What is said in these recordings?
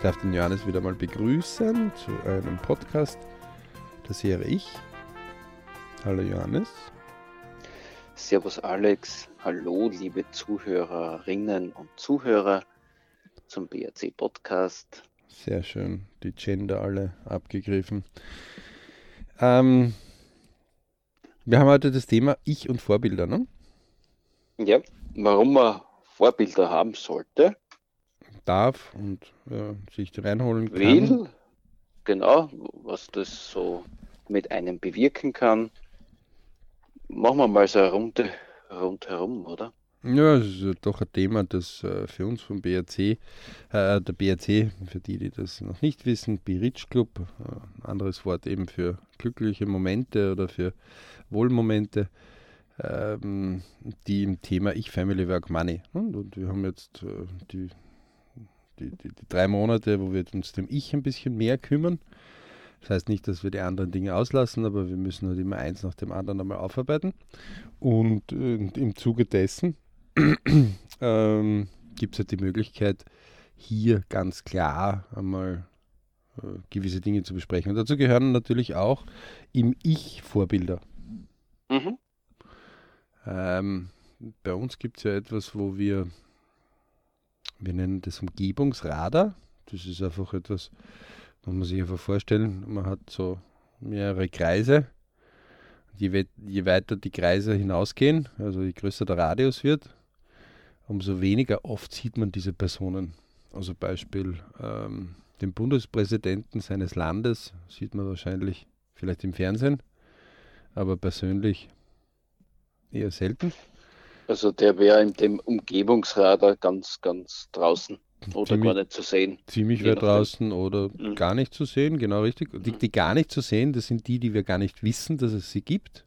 Ich darf den Johannes wieder mal begrüßen zu einem Podcast der Serie Ich. Hallo Johannes. Servus Alex. Hallo liebe Zuhörerinnen und Zuhörer zum BRC Podcast. Sehr schön, die Gender alle abgegriffen. Ähm, wir haben heute das Thema Ich und Vorbilder, ne? Ja, warum man Vorbilder haben sollte. Darf und äh, sich reinholen kann. Will, genau, was das so mit einem bewirken kann. Machen wir mal so eine Runde rundherum, oder? Ja, es ist doch ein Thema, das äh, für uns vom BRC, äh, der BRC, für die, die das noch nicht wissen, B-Rich Club, äh, anderes Wort eben für glückliche Momente oder für Wohlmomente, ähm, die im Thema Ich, Family, Work, Money. Und, und wir haben jetzt äh, die, die, die, die, drei Monate, wo wir uns dem Ich ein bisschen mehr kümmern. Das heißt nicht, dass wir die anderen Dinge auslassen, aber wir müssen halt immer eins nach dem anderen einmal aufarbeiten. Und äh, im Zuge dessen ähm, gibt es halt die Möglichkeit, hier ganz klar einmal äh, gewisse Dinge zu besprechen. Und dazu gehören natürlich auch im Ich Vorbilder. Mhm. Ähm, bei uns gibt es ja etwas, wo wir, wir nennen das Umgebungsradar. Das ist einfach etwas, muss man sich einfach vorstellen, man hat so mehrere Kreise. Je, je weiter die Kreise hinausgehen, also je größer der Radius wird, umso weniger oft sieht man diese Personen. Also Beispiel ähm, den Bundespräsidenten seines Landes sieht man wahrscheinlich vielleicht im Fernsehen, aber persönlich eher selten. Also der wäre in dem Umgebungsradar ganz, ganz draußen oder ziemlich, gar nicht zu sehen. Ziemlich weit draußen oder mhm. gar nicht zu sehen, genau richtig. Die, die, gar nicht zu sehen, das sind die, die wir gar nicht wissen, dass es sie gibt.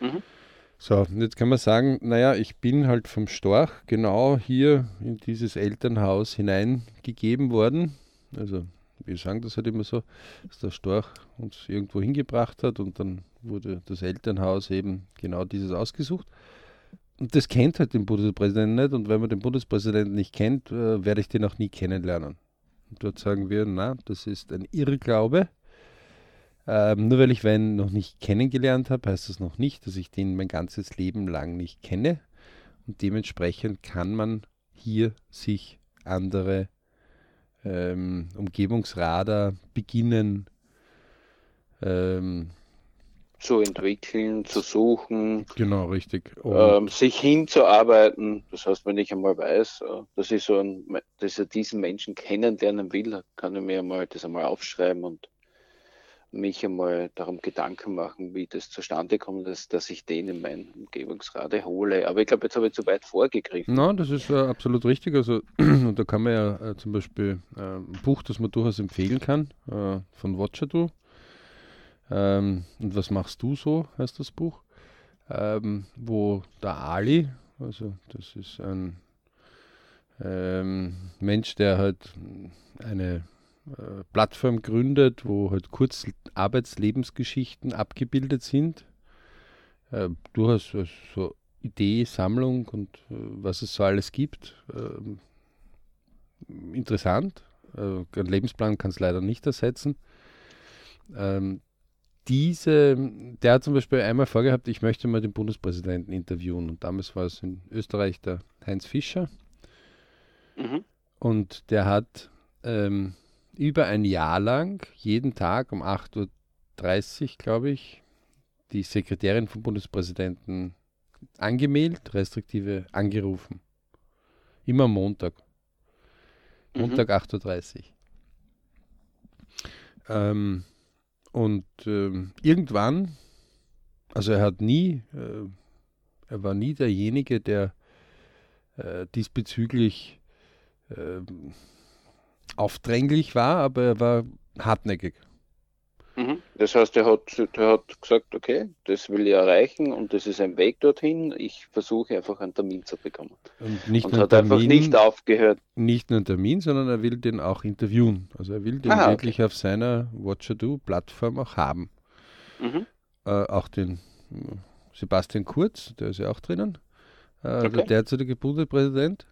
Mhm. So, jetzt kann man sagen, naja, ich bin halt vom Storch genau hier in dieses Elternhaus hineingegeben worden. Also wir sagen das halt immer so, dass der Storch uns irgendwo hingebracht hat und dann wurde das Elternhaus eben genau dieses ausgesucht. Und das kennt halt den Bundespräsidenten nicht und wenn man den Bundespräsidenten nicht kennt, äh, werde ich den auch nie kennenlernen. Und dort sagen wir, na, das ist ein Irrglaube. Ähm, nur weil ich Wein noch nicht kennengelernt habe, heißt das noch nicht, dass ich den mein ganzes Leben lang nicht kenne. Und dementsprechend kann man hier sich andere ähm, Umgebungsradar beginnen ähm, zu entwickeln, zu suchen. Genau, richtig. Ähm, sich hinzuarbeiten. Das heißt, wenn ich einmal weiß, äh, dass ich so ein, dass ich diesen Menschen kennenlernen will, kann ich mir einmal das einmal aufschreiben und mich einmal darum Gedanken machen, wie das zustande kommt, dass, dass ich den in mein Umgebungsrate hole. Aber ich glaube, jetzt habe ich zu weit vorgegriffen. Nein, das ist äh, absolut richtig. Also, da kann man ja äh, zum Beispiel äh, ein Buch, das man durchaus empfehlen kann, äh, von Watcher Du. Ähm, und was machst du so, heißt das Buch, ähm, wo der Ali, also das ist ein ähm, Mensch, der halt eine äh, Plattform gründet, wo halt kurz Arbeitslebensgeschichten abgebildet sind. Äh, durchaus also so Idee, Sammlung und äh, was es so alles gibt. Ähm, interessant. Äh, ein Lebensplan kann es leider nicht ersetzen. Ähm, diese, der hat zum Beispiel einmal vorgehabt, ich möchte mal den Bundespräsidenten interviewen. Und damals war es in Österreich der Heinz Fischer. Mhm. Und der hat ähm, über ein Jahr lang jeden Tag um 8.30 Uhr, glaube ich, die Sekretärin vom Bundespräsidenten angemeldet, restriktive angerufen. Immer Montag. Montag mhm. 8.30 Uhr. Ähm, und ähm, irgendwann, also er hat nie, äh, er war nie derjenige, der äh, diesbezüglich äh, aufdränglich war, aber er war hartnäckig. Mhm. Das heißt, er hat, er hat gesagt, okay, das will ich erreichen und das ist ein Weg dorthin. Ich versuche einfach einen Termin zu bekommen. Und, nicht und hat Termin, einfach nicht aufgehört. Nicht nur einen Termin, sondern er will den auch interviewen. Also er will den Aha, wirklich okay. auf seiner Watcher Do Plattform auch haben. Mhm. Äh, auch den äh, Sebastian Kurz, der ist ja auch drinnen. Äh, okay. Der derzeitige Bundespräsident.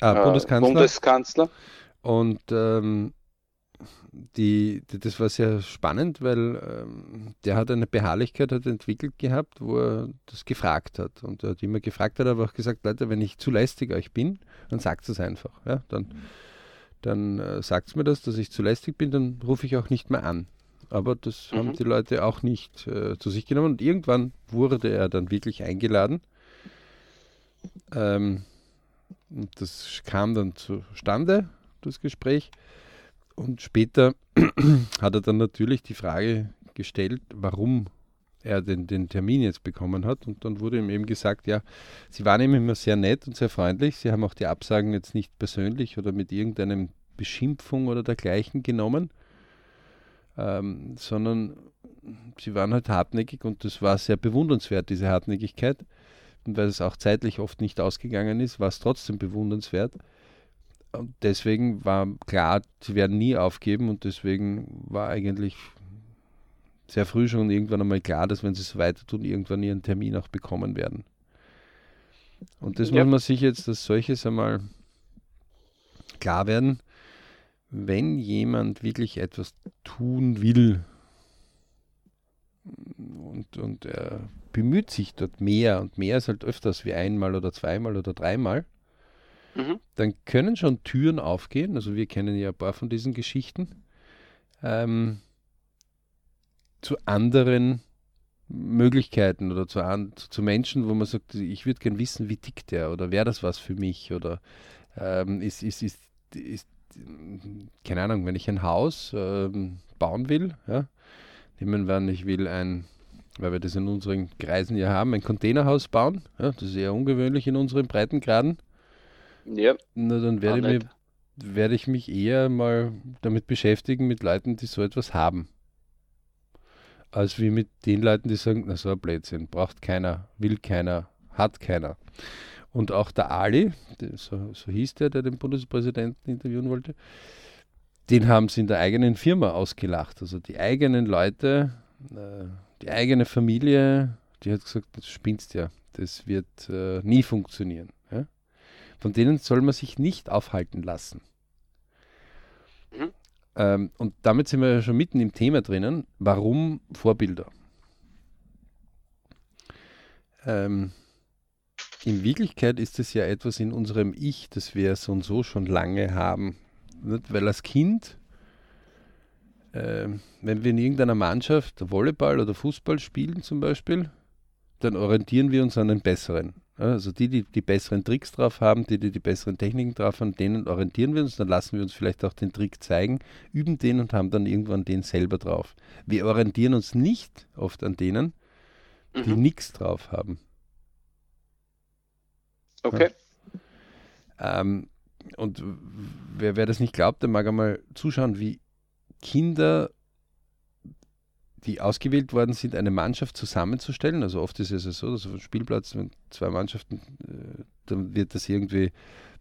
Ah, Bundeskanzler. Bundeskanzler. Und ähm, die, die, das war sehr spannend, weil ähm, der hat eine Beharrlichkeit hat entwickelt gehabt, wo er das gefragt hat. Und er hat immer gefragt, hat aber auch gesagt, Leute, wenn ich zu lästig euch bin, dann sagt es einfach. Ja? Dann, dann äh, sagt mir das, dass ich zu lästig bin, dann rufe ich auch nicht mehr an. Aber das mhm. haben die Leute auch nicht äh, zu sich genommen. Und irgendwann wurde er dann wirklich eingeladen. Ähm, und das kam dann zustande, das Gespräch. Und später hat er dann natürlich die Frage gestellt, warum er den, den Termin jetzt bekommen hat. Und dann wurde ihm eben gesagt, ja, sie waren ihm immer sehr nett und sehr freundlich. Sie haben auch die Absagen jetzt nicht persönlich oder mit irgendeinem Beschimpfung oder dergleichen genommen, ähm, sondern sie waren halt hartnäckig und das war sehr bewundernswert, diese Hartnäckigkeit. Und weil es auch zeitlich oft nicht ausgegangen ist, war es trotzdem bewundernswert. Und deswegen war klar, sie werden nie aufgeben und deswegen war eigentlich sehr früh schon irgendwann einmal klar, dass wenn sie so weiter tun, irgendwann ihren Termin auch bekommen werden. Und das ja. muss man sich jetzt als solches einmal klar werden, wenn jemand wirklich etwas tun will und, und er bemüht sich dort mehr und mehr ist halt öfters wie einmal oder zweimal oder dreimal, mhm. dann können schon Türen aufgehen. Also wir kennen ja ein paar von diesen Geschichten. Ähm, zu anderen Möglichkeiten oder zu, an, zu, Menschen, wo man sagt, ich würde gern wissen, wie tickt der oder wäre das was für mich oder ähm, ist, ist, ist, ist, keine Ahnung, wenn ich ein Haus ähm, bauen will, ja, nehmen wir an, ich will ein, weil wir das in unseren Kreisen ja haben, ein Containerhaus bauen, ja, das ist eher ungewöhnlich in unseren Breitengraden, ja. Na, dann werde ich, mir, werde ich mich eher mal damit beschäftigen mit Leuten, die so etwas haben. Als wie mit den Leuten, die sagen, na so ein Blödsinn, braucht keiner, will keiner, hat keiner. Und auch der Ali, so, so hieß der, der den Bundespräsidenten interviewen wollte, den haben sie in der eigenen Firma ausgelacht. Also die eigenen Leute, äh, die eigene Familie, die hat gesagt, das spinnst ja, das wird äh, nie funktionieren. Von denen soll man sich nicht aufhalten lassen. Mhm. Ähm, und damit sind wir ja schon mitten im Thema drinnen. Warum Vorbilder? Ähm, in Wirklichkeit ist es ja etwas in unserem Ich, das wir so und so schon lange haben. Nicht? Weil als Kind, äh, wenn wir in irgendeiner Mannschaft Volleyball oder Fußball spielen zum Beispiel, dann orientieren wir uns an den Besseren. Also die, die die besseren Tricks drauf haben, die, die die besseren Techniken drauf haben, denen orientieren wir uns, dann lassen wir uns vielleicht auch den Trick zeigen, üben den und haben dann irgendwann den selber drauf. Wir orientieren uns nicht oft an denen, die mhm. nichts drauf haben. Okay. Ja. Ähm, und wer, wer das nicht glaubt, der mag einmal zuschauen, wie Kinder die ausgewählt worden sind, eine Mannschaft zusammenzustellen. Also oft ist es ja so, dass auf dem Spielplatz, wenn zwei Mannschaften, äh, dann wird das irgendwie,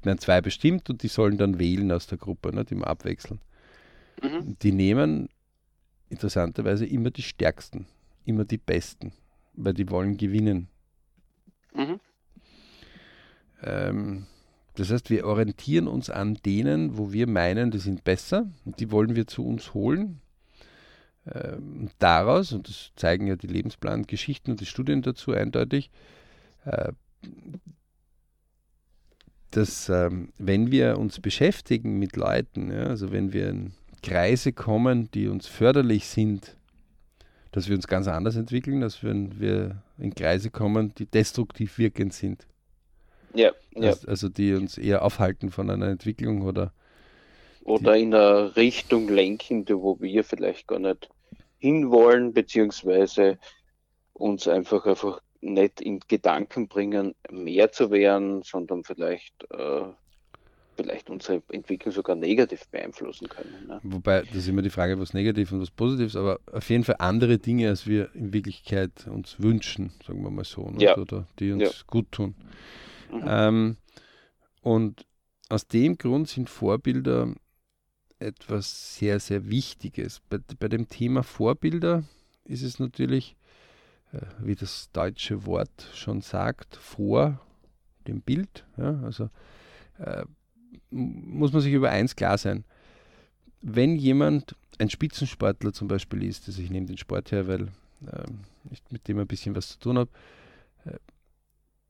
werden zwei bestimmt und die sollen dann wählen aus der Gruppe, ne, die mal abwechseln. Mhm. Die nehmen interessanterweise immer die Stärksten, immer die Besten, weil die wollen gewinnen. Mhm. Ähm, das heißt, wir orientieren uns an denen, wo wir meinen, die sind besser und die wollen wir zu uns holen ähm, daraus, und das zeigen ja die Lebensplangeschichten und die Studien dazu eindeutig, äh, dass ähm, wenn wir uns beschäftigen mit Leuten, ja, also wenn wir in Kreise kommen, die uns förderlich sind, dass wir uns ganz anders entwickeln, als wenn wir in Kreise kommen, die destruktiv wirkend sind. Ja, ja. Also die uns eher aufhalten von einer Entwicklung oder oder in eine Richtung lenken, wo wir vielleicht gar nicht hinwollen, beziehungsweise uns einfach einfach nicht in Gedanken bringen, mehr zu werden, sondern vielleicht, äh, vielleicht unsere Entwicklung sogar negativ beeinflussen können. Ne? Wobei, das ist immer die Frage, was negativ und was positiv ist, aber auf jeden Fall andere Dinge, als wir in Wirklichkeit uns wünschen, sagen wir mal so, ja. oder die uns ja. gut tun. Mhm. Ähm, und aus dem Grund sind Vorbilder etwas sehr, sehr Wichtiges. Bei, bei dem Thema Vorbilder ist es natürlich, äh, wie das deutsche Wort schon sagt, vor dem Bild. Ja? Also äh, muss man sich über eins klar sein. Wenn jemand ein Spitzensportler zum Beispiel ist, also ich nehme den Sport her, weil ähm, ich mit dem ein bisschen was zu tun habe, äh,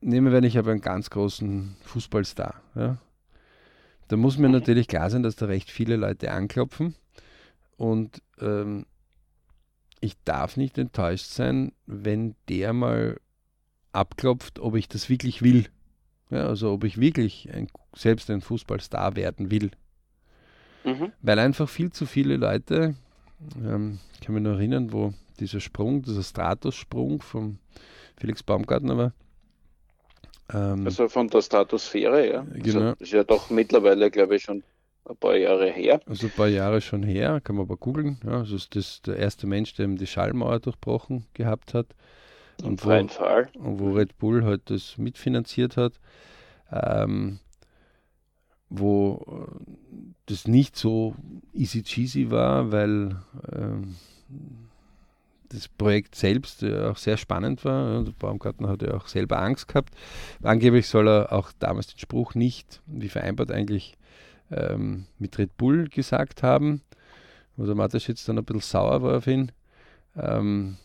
nehmen wir, ich habe einen ganz großen Fußballstar. Ja? Da muss mir mhm. natürlich klar sein, dass da recht viele Leute anklopfen und ähm, ich darf nicht enttäuscht sein, wenn der mal abklopft, ob ich das wirklich will. Ja, also ob ich wirklich ein, selbst ein Fußballstar werden will. Mhm. Weil einfach viel zu viele Leute, ähm, ich kann mich noch erinnern, wo dieser Sprung, dieser Stratussprung vom Felix Baumgartner war. Ähm, also von der Stratosphäre, ja. Also genau. Also ist ja doch mittlerweile, glaube ich, schon ein paar Jahre her. Also ein paar Jahre schon her, kann man aber googeln. Ja, also ist das der erste Mensch, der die Schallmauer durchbrochen gehabt hat. Und wo, Fall. Und wo Red Bull halt das mitfinanziert hat. Ähm, wo äh, das nicht so easy cheesy war, weil ähm, das Projekt selbst ja auch sehr spannend war. Der Baumgartner hat ja auch selber Angst gehabt. Angeblich soll er auch damals den Spruch nicht, wie vereinbart eigentlich, ähm, mit Red Bull gesagt haben, wo der Mateschitz dann ein bisschen sauer war auf ihn. Ähm,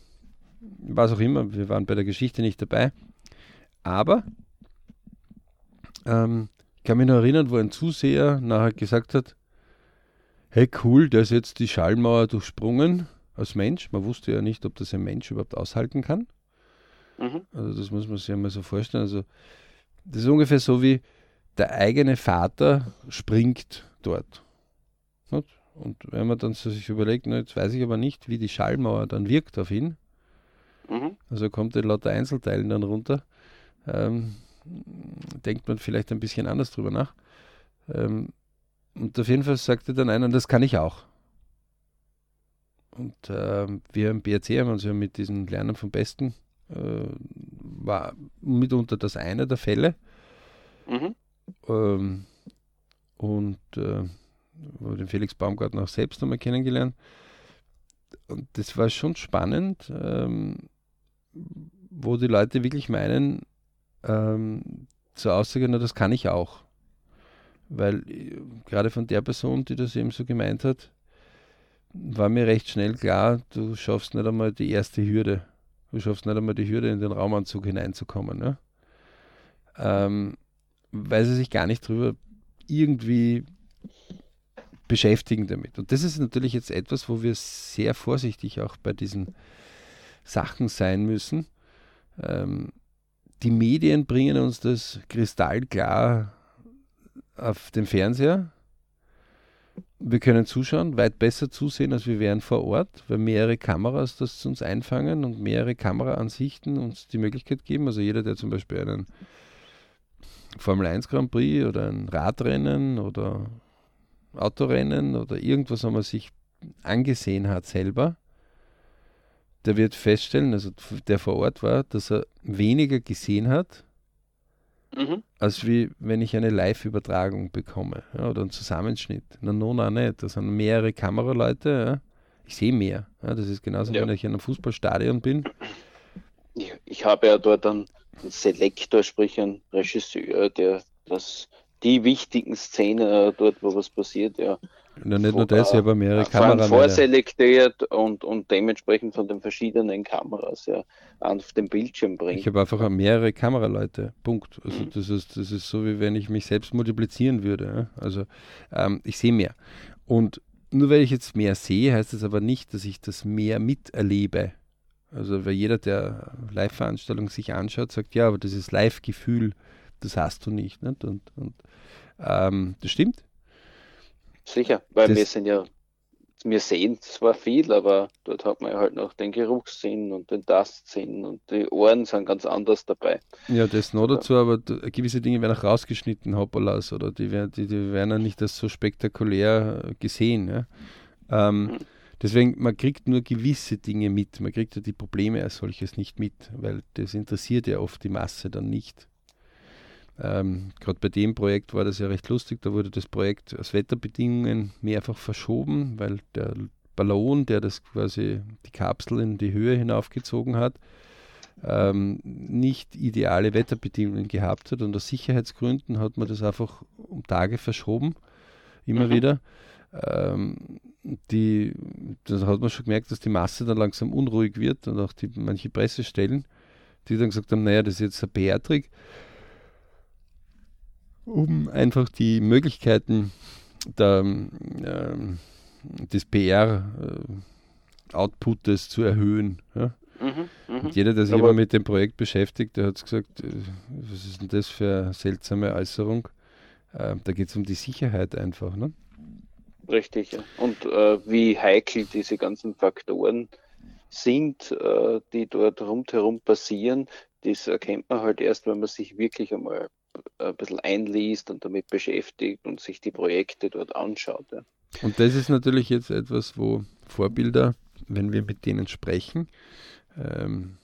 was auch immer, wir waren bei der Geschichte nicht dabei. Aber ähm, ich kann mich noch erinnern, wo ein Zuseher nachher gesagt hat, hey cool, der ist jetzt die Schallmauer durchsprungen als Mensch. Man wusste ja nicht, ob das ein Mensch überhaupt aushalten kann. Mhm. Also das muss man sich einmal so vorstellen. Also das ist ungefähr so wie der eigene Vater springt dort. Und wenn man dann sich überlegt, na, jetzt weiß ich aber nicht, wie die Schallmauer dann wirkt auf ihn. Mhm. Also kommt er lauter Einzelteilen dann runter. Ähm, denkt man vielleicht ein bisschen anders drüber nach. Ähm, und auf jeden Fall sagte dann einer, das kann ich auch. Und ähm, wir im BRC haben uns ja mit diesen Lernen vom Besten, äh, war mitunter das eine der Fälle. Mhm. Ähm, und äh, den Felix Baumgartner auch selbst einmal kennengelernt. Und das war schon spannend, ähm, wo die Leute wirklich meinen, ähm, zur Aussage, na, das kann ich auch. Weil äh, gerade von der Person, die das eben so gemeint hat, war mir recht schnell klar, du schaffst nicht einmal die erste Hürde. Du schaffst nicht einmal die Hürde, in den Raumanzug hineinzukommen. Ne? Ähm, weil sie sich gar nicht drüber irgendwie beschäftigen damit. Und das ist natürlich jetzt etwas, wo wir sehr vorsichtig auch bei diesen Sachen sein müssen. Ähm, die Medien bringen uns das kristallklar auf dem Fernseher. Wir können zuschauen, weit besser zusehen, als wir wären vor Ort, weil mehrere Kameras das uns einfangen und mehrere Kameraansichten uns die Möglichkeit geben. Also jeder, der zum Beispiel einen Formel 1 Grand Prix oder ein Radrennen oder Autorennen oder irgendwas einmal sich angesehen hat selber, der wird feststellen, also der vor Ort war, dass er weniger gesehen hat, mhm. als wie wenn ich eine Live-Übertragung bekomme ja, oder einen Zusammenschnitt. Na, no, na, nicht. Das sind mehrere Kameraleute. Ja. Ich sehe mehr. Ja, das ist genauso, wenn ich in einem Fußballstadion bin. Ich, ich habe ja dort einen Selektor, sprich einen Regisseur, der das die wichtigen Szenen äh, dort, wo was passiert, ja, ja, nicht nur das, ich habe mehrere Kameras. Vorselektiert und, und dementsprechend von den verschiedenen Kameras ja, auf den Bildschirm bringen. Ich habe einfach mehrere Kameraleute. Punkt. Also mhm. das, ist, das ist so, wie wenn ich mich selbst multiplizieren würde. Also ähm, ich sehe mehr. Und nur weil ich jetzt mehr sehe, heißt das aber nicht, dass ich das mehr miterlebe. Also weil jeder, der Live-Veranstaltungen sich anschaut, sagt, ja, aber das ist Live-Gefühl, das hast du nicht. nicht? Und, und ähm, das stimmt. Sicher, weil das wir sind ja, wir sehen zwar viel, aber dort hat man ja halt noch den Geruchssinn und den Tastsinn und die Ohren sind ganz anders dabei. Ja, das noch dazu, aber gewisse Dinge werden auch rausgeschnitten, Hoppalas, oder die werden, die, die werden ja nicht als so spektakulär gesehen. Ja? Ähm, mhm. Deswegen, man kriegt nur gewisse Dinge mit, man kriegt ja die Probleme als solches nicht mit, weil das interessiert ja oft die Masse dann nicht. Ähm, Gerade bei dem Projekt war das ja recht lustig. Da wurde das Projekt aus Wetterbedingungen mehrfach verschoben, weil der Ballon, der das quasi die Kapsel in die Höhe hinaufgezogen hat, ähm, nicht ideale Wetterbedingungen gehabt hat und aus Sicherheitsgründen hat man das einfach um Tage verschoben, immer mhm. wieder. Ähm, die, das hat man schon gemerkt, dass die Masse dann langsam unruhig wird und auch die, manche Pressestellen, die dann gesagt haben, naja, das ist jetzt ein PR-Trick, um einfach die Möglichkeiten der, äh, des PR-Outputes zu erhöhen. Ja? Mhm, mh. Und jeder, der sich immer mit dem Projekt beschäftigt, der hat gesagt, äh, was ist denn das für eine seltsame Äußerung? Äh, da geht es um die Sicherheit einfach. Ne? Richtig, ja. Und äh, wie heikel diese ganzen Faktoren sind, äh, die dort rundherum passieren, das erkennt man halt erst, wenn man sich wirklich einmal ein bisschen einliest und damit beschäftigt und sich die Projekte dort anschaut. Ja. Und das ist natürlich jetzt etwas, wo Vorbilder, wenn wir mit denen sprechen, ähm,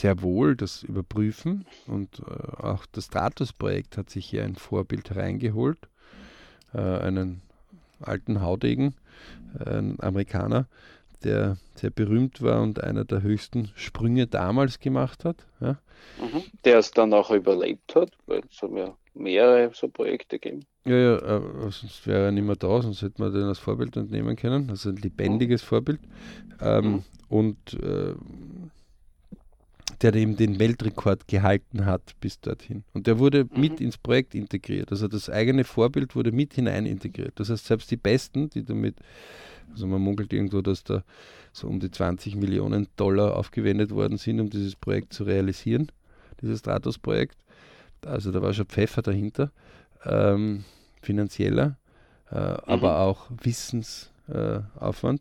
sehr wohl das überprüfen und äh, auch das Stratus-Projekt hat sich hier ein Vorbild hereingeholt, äh, einen alten Haudegen, äh, ein Amerikaner, der sehr berühmt war und einer der höchsten Sprünge damals gemacht hat. Ja. Mhm. Der es dann auch überlebt hat, weil es haben ja mehrere so Projekte gegeben. Ja, ja, äh, sonst wäre er nicht mehr da, sonst hätte man den als Vorbild entnehmen können. Also ein lebendiges mhm. Vorbild. Ähm, mhm. Und äh, der eben den Weltrekord gehalten hat bis dorthin. Und der wurde mhm. mit ins Projekt integriert. Also das eigene Vorbild wurde mit hinein integriert. Das heißt, selbst die Besten, die damit, also man munkelt irgendwo, dass da so um die 20 Millionen Dollar aufgewendet worden sind, um dieses Projekt zu realisieren, dieses Stratos-Projekt. Also da war schon Pfeffer dahinter, ähm, finanzieller, äh, mhm. aber auch Wissensaufwand,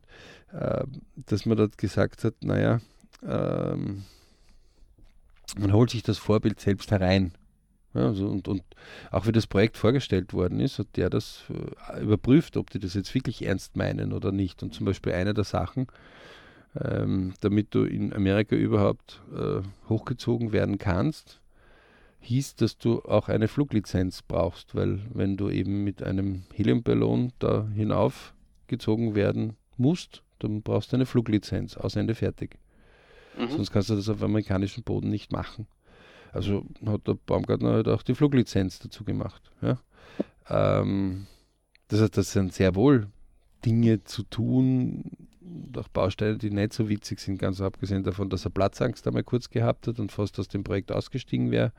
äh, dass man dort gesagt hat, naja, ähm, man holt sich das Vorbild selbst herein. Ja, also und, und auch wie das Projekt vorgestellt worden ist, hat der das äh, überprüft, ob die das jetzt wirklich ernst meinen oder nicht. Und zum Beispiel eine der Sachen, ähm, damit du in Amerika überhaupt äh, hochgezogen werden kannst, hieß, dass du auch eine Fluglizenz brauchst, weil wenn du eben mit einem Heliumballon da hinaufgezogen werden musst, dann brauchst du eine Fluglizenz, aus Ende fertig. Mhm. Sonst kannst du das auf amerikanischem Boden nicht machen. Also hat der Baumgartner halt auch die Fluglizenz dazu gemacht. Ja? Ähm, das heißt, das sind sehr wohl Dinge zu tun, auch Bausteine, die nicht so witzig sind, ganz abgesehen davon, dass er Platzangst einmal kurz gehabt hat und fast aus dem Projekt ausgestiegen wäre,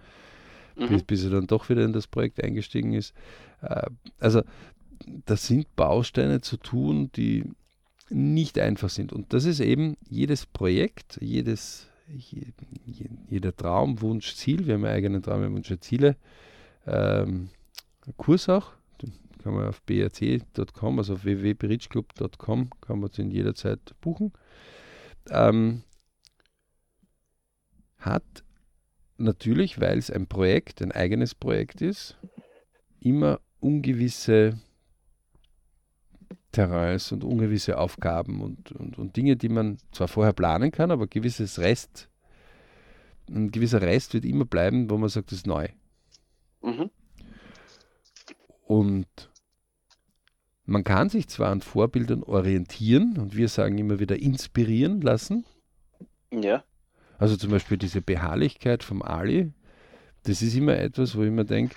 mhm. bis, bis, er dann doch wieder in das Projekt eingestiegen ist. Äh, also das sind Bausteine zu tun, die nicht einfach sind. Und das ist eben jedes Projekt, jedes, jeder Traum, Wunsch, Ziel. Wir haben ja eigenen Traum, Wunsch, Ziele. Ähm, Kurs auch, kann man auf brc.com, also auf www.berichclub.com, kann man den jederzeit buchen. Ähm, hat natürlich, weil es ein Projekt, ein eigenes Projekt ist, immer ungewisse Terrains und ungewisse Aufgaben und, und, und Dinge, die man zwar vorher planen kann, aber gewisses Rest, ein gewisser Rest wird immer bleiben, wo man sagt, das ist neu. Mhm. Und man kann sich zwar an Vorbildern orientieren und wir sagen immer wieder inspirieren lassen. Ja. Also zum Beispiel diese Beharrlichkeit vom Ali, das ist immer etwas, wo ich mir denke,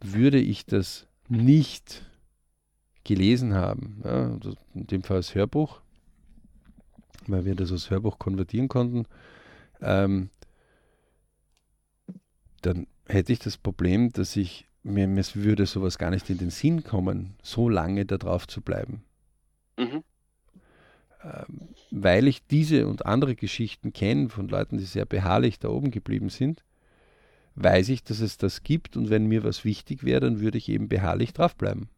würde ich das nicht gelesen haben, ja, in dem Fall als Hörbuch, weil wir das als Hörbuch konvertieren konnten, ähm, dann hätte ich das Problem, dass ich mir, mir würde sowas gar nicht in den Sinn kommen, so lange da drauf zu bleiben. Mhm. Ähm, weil ich diese und andere Geschichten kenne von Leuten, die sehr beharrlich da oben geblieben sind, weiß ich, dass es das gibt und wenn mir was wichtig wäre, dann würde ich eben beharrlich draufbleiben.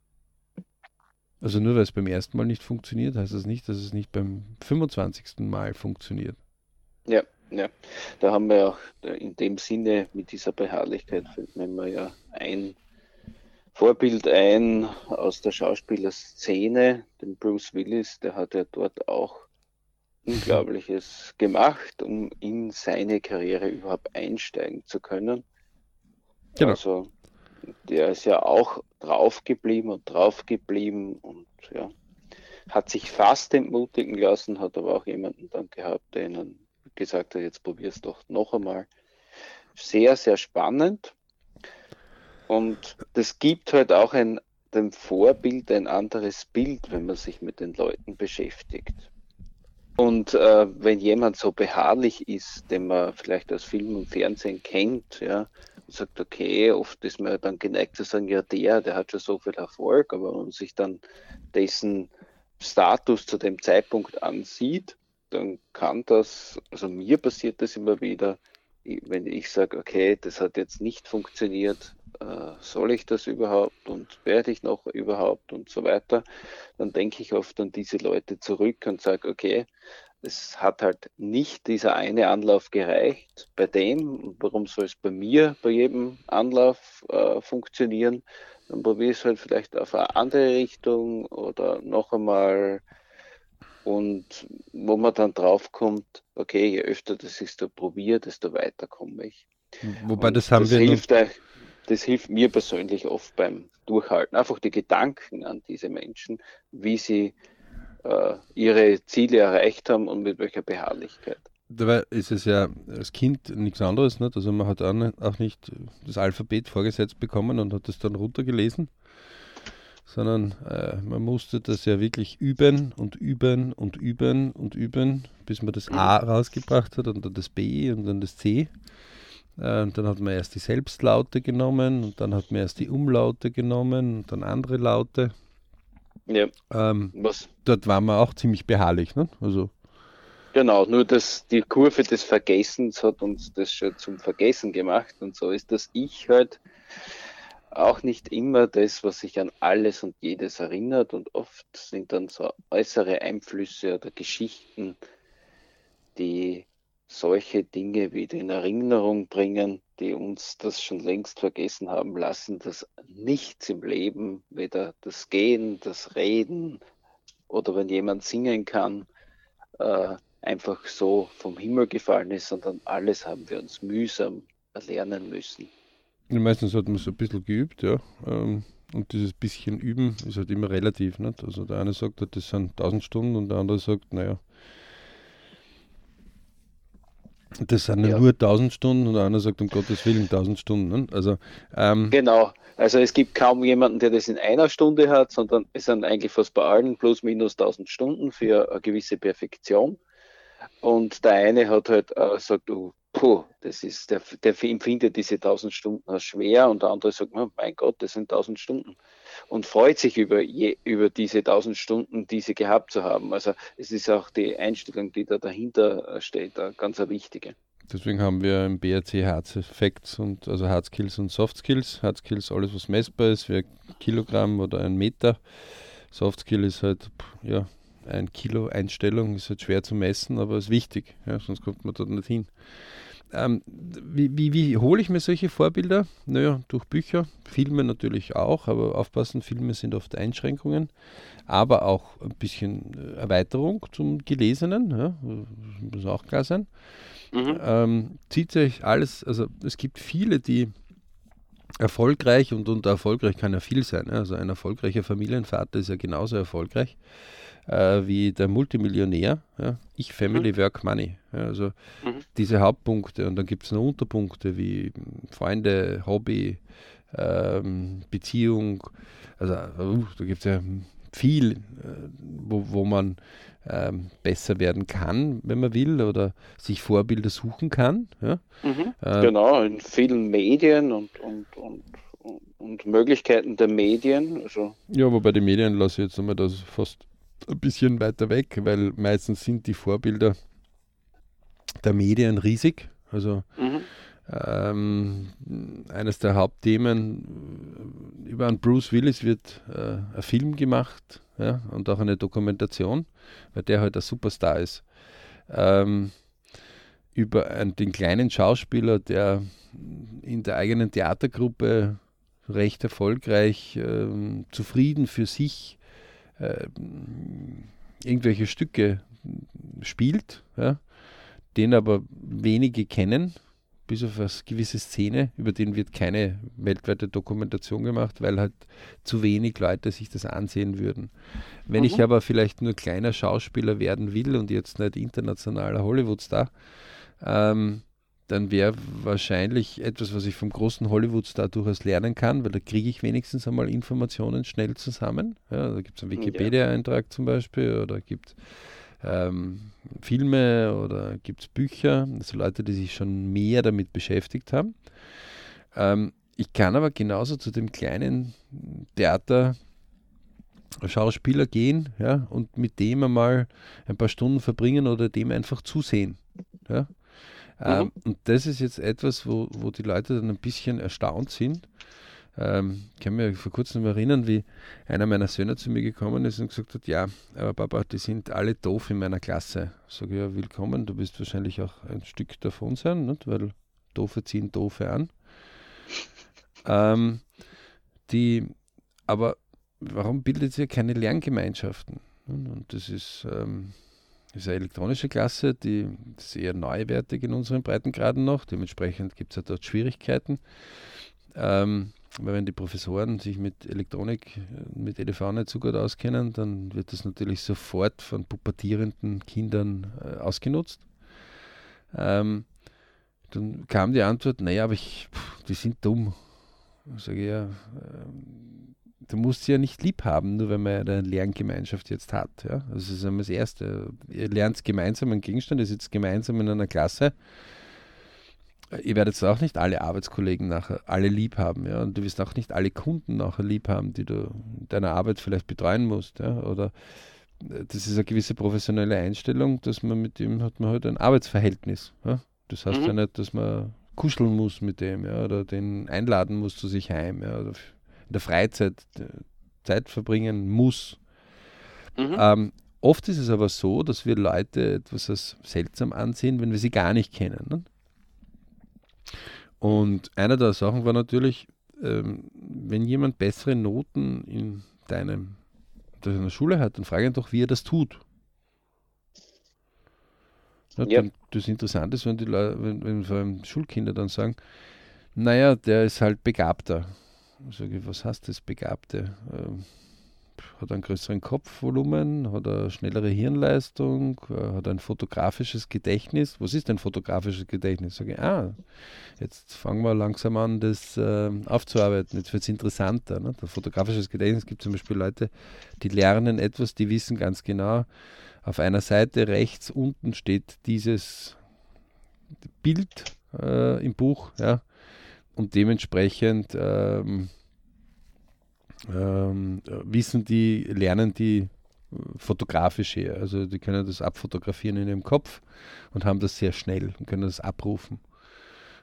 Also nur weil es beim ersten Mal nicht funktioniert, heißt das nicht, dass es nicht beim 25. Mal funktioniert. Ja, ja. Da haben wir auch in dem Sinne mit dieser Beharrlichkeit fällt mir immer ja ein Vorbild ein aus der Schauspielerszene, den Bruce Willis, der hat ja dort auch Unglaubliches gemacht, um in seine Karriere überhaupt einsteigen zu können. Genau. Also der ist ja auch drauf geblieben und drauf geblieben und ja, hat sich fast entmutigen lassen, hat aber auch jemanden dann gehabt, der ihn gesagt hat, jetzt probier es doch noch einmal. Sehr, sehr spannend. Und das gibt halt auch ein, dem Vorbild ein anderes Bild, wenn man sich mit den Leuten beschäftigt. Und äh, wenn jemand so beharrlich ist, den man vielleicht aus Film und Fernsehen kennt, ja, sagt, okay, oft ist man dann geneigt zu sagen, ja, der, der hat schon so viel Erfolg, aber wenn man sich dann dessen Status zu dem Zeitpunkt ansieht, dann kann das, also mir passiert das immer wieder, wenn ich sage, okay, das hat jetzt nicht funktioniert, äh, soll ich das überhaupt und werde ich noch überhaupt und so weiter, dann denke ich oft an diese Leute zurück und sage, okay, es hat halt nicht dieser eine Anlauf gereicht bei dem, warum soll es bei mir bei jedem Anlauf äh, funktionieren, dann probiere ich es halt vielleicht auf eine andere Richtung oder noch einmal und wo man dann drauf kommt, okay, je öfter das ich da probiere, desto weiter komme ich. Wobei und das haben das wir hilft euch, das hilft mir persönlich oft beim Durchhalten. Einfach die Gedanken an diese Menschen, wie sie äh, ihre Ziele erreicht haben und mit welcher Beharrlichkeit. Dabei ist es ja als Kind nichts anderes. Nicht? Also man hat auch nicht das Alphabet vorgesetzt bekommen und hat es dann runtergelesen, sondern äh, man musste das ja wirklich üben und üben und üben und üben, bis man das A rausgebracht hat und dann das B und dann das C. Äh, und dann hat man erst die Selbstlaute genommen und dann hat man erst die Umlaute genommen und dann andere Laute. Ja. Ähm, Was? Dort waren wir auch ziemlich beharrlich. Ne? Also, genau, nur dass die Kurve des Vergessens hat uns das schon zum Vergessen gemacht und so ist das Ich halt auch nicht immer das, was sich an alles und jedes erinnert und oft sind dann so äußere Einflüsse oder Geschichten, die solche Dinge wieder in Erinnerung bringen, die uns das schon längst vergessen haben lassen, dass nichts im Leben, weder das Gehen, das Reden oder wenn jemand singen kann, äh, einfach so vom Himmel gefallen ist, sondern alles haben wir uns mühsam erlernen müssen. meistens hat man so ein bisschen geübt, ja. Ähm, und dieses bisschen Üben ist halt immer relativ. Nicht? Also der eine sagt, das sind 1000 Stunden und der andere sagt, naja, das sind ja. nur 1000 Stunden und einer sagt, um Gottes Willen, 1000 Stunden. Ne? Also, ähm, genau, also es gibt kaum jemanden, der das in einer Stunde hat, sondern es sind eigentlich fast bei allen plus minus 1000 Stunden für eine gewisse Perfektion. Und der eine hat halt äh, sagt, oh, puh, das ist, der, der empfindet diese 1000 Stunden als schwer und der andere sagt, oh mein Gott, das sind 1000 Stunden und freut sich über, je, über diese 1000 Stunden, die sie gehabt zu haben. Also es ist auch die Einstellung, die da dahinter steht, eine ganz wichtige. Deswegen haben wir im BRC Hard Facts und also Hard Skills und Soft Skills. Hard Skills alles, was messbar ist, wie ein Kilogramm oder ein Meter. Soft Skill ist halt, ja, ein Kilo Einstellung, ist halt schwer zu messen, aber ist wichtig, ja, sonst kommt man dort nicht hin. Ähm, wie, wie, wie hole ich mir solche Vorbilder? Naja, durch Bücher, Filme natürlich auch, aber aufpassen, Filme sind oft Einschränkungen, aber auch ein bisschen äh, Erweiterung zum Gelesenen, ja, muss auch klar sein. Mhm. Ähm, zieht sich alles, also es gibt viele, die erfolgreich und unter erfolgreich kann ja viel sein. Also ein erfolgreicher Familienvater ist ja genauso erfolgreich äh, wie der Multimillionär. Ja? Ich, Family, mhm. Work, Money. Ja, also mhm. diese Hauptpunkte und dann gibt es noch Unterpunkte wie Freunde, Hobby, ähm, Beziehung. Also uh, da gibt es ja viel, äh, wo, wo man ähm, besser werden kann, wenn man will, oder sich Vorbilder suchen kann. Ja? Mhm, äh, genau, in vielen Medien und, und, und, und Möglichkeiten der Medien. Also. Ja, wobei die Medien lasse ich jetzt einmal das fast ein bisschen weiter weg, weil meistens sind die Vorbilder der Medien riesig. Also mhm. ähm, eines der Hauptthemen über einen Bruce Willis wird äh, ein Film gemacht ja, und auch eine Dokumentation, weil der halt ein Superstar ist. Ähm, über einen, den kleinen Schauspieler, der in der eigenen Theatergruppe recht erfolgreich, äh, zufrieden für sich äh, irgendwelche Stücke spielt, ja, den aber wenige kennen, bis auf eine gewisse Szene, über den wird keine weltweite Dokumentation gemacht, weil halt zu wenig Leute sich das ansehen würden. Wenn mhm. ich aber vielleicht nur kleiner Schauspieler werden will und jetzt nicht internationaler Hollywoodstar, ähm, dann wäre wahrscheinlich etwas, was ich vom großen Hollywood-Star durchaus lernen kann, weil da kriege ich wenigstens einmal Informationen schnell zusammen. Ja, da gibt es einen Wikipedia-Eintrag zum Beispiel oder gibt ähm, Filme oder gibt es Bücher, also Leute, die sich schon mehr damit beschäftigt haben. Ähm, ich kann aber genauso zu dem kleinen Theater Schauspieler gehen ja, und mit dem einmal ein paar Stunden verbringen oder dem einfach zusehen. Ja. Ähm, mhm. und das ist jetzt etwas, wo, wo die Leute dann ein bisschen erstaunt sind. Ähm, ich kann mich vor kurzem erinnern, wie einer meiner Söhne zu mir gekommen ist und gesagt hat, ja, aber Papa, die sind alle doof in meiner Klasse. Ich sage, ja, willkommen, du wirst wahrscheinlich auch ein Stück davon sein, nicht? weil Doofe ziehen Doofe an. Ähm, die, aber warum bildet ihr keine Lerngemeinschaften? Und das ist, ähm, ist eine elektronische Klasse, die ist eher neuwertig in unseren Breitengraden noch. Dementsprechend gibt es ja dort Schwierigkeiten. Ähm, weil wenn die Professoren sich mit Elektronik, mit EDV nicht so gut auskennen, dann wird das natürlich sofort von pubertierenden Kindern äh, ausgenutzt. Ähm, dann kam die Antwort, naja, aber ich, pff, die sind dumm. Ich sage ja, ähm, du musst sie ja nicht lieb haben, nur wenn man eine Lerngemeinschaft jetzt hat. Ja? Das ist einmal das Erste. Ihr lernt gemeinsam einen Gegenstand, ihr sitzt gemeinsam in einer Klasse. Ihr werdet auch nicht alle Arbeitskollegen nachher alle lieb haben, ja. Und du wirst auch nicht alle Kunden nachher lieb haben, die du in deiner Arbeit vielleicht betreuen musst, ja. Oder äh, das ist eine gewisse professionelle Einstellung, dass man mit dem hat man halt ein Arbeitsverhältnis. Ja? Das heißt mhm. ja nicht, dass man kuscheln muss mit dem, ja, oder den einladen muss zu sich heim, ja, oder in der Freizeit äh, Zeit verbringen muss. Mhm. Ähm, oft ist es aber so, dass wir Leute etwas als seltsam ansehen, wenn wir sie gar nicht kennen. Ne? Und einer der Sachen war natürlich, ähm, wenn jemand bessere Noten in deinem, deiner Schule hat, dann frage ihn doch, wie er das tut. Ja, ja. Das Interessante ist, wenn, die Leute, wenn, wenn vor allem Schulkinder dann sagen, naja, der ist halt begabter. Sage ich, was heißt das Begabte? Ähm, hat einen größeren Kopfvolumen, hat eine schnellere Hirnleistung, äh, hat ein fotografisches Gedächtnis. Was ist ein fotografisches Gedächtnis? Sage ich, ah, jetzt fangen wir langsam an, das äh, aufzuarbeiten. Jetzt wird es interessanter. Ne? Das fotografisches Gedächtnis gibt zum Beispiel Leute, die lernen etwas, die wissen ganz genau, auf einer Seite rechts unten steht dieses Bild äh, im Buch, ja, und dementsprechend ähm, ähm, wissen die, lernen die fotografisch her. Also die können das abfotografieren in ihrem Kopf und haben das sehr schnell und können das abrufen.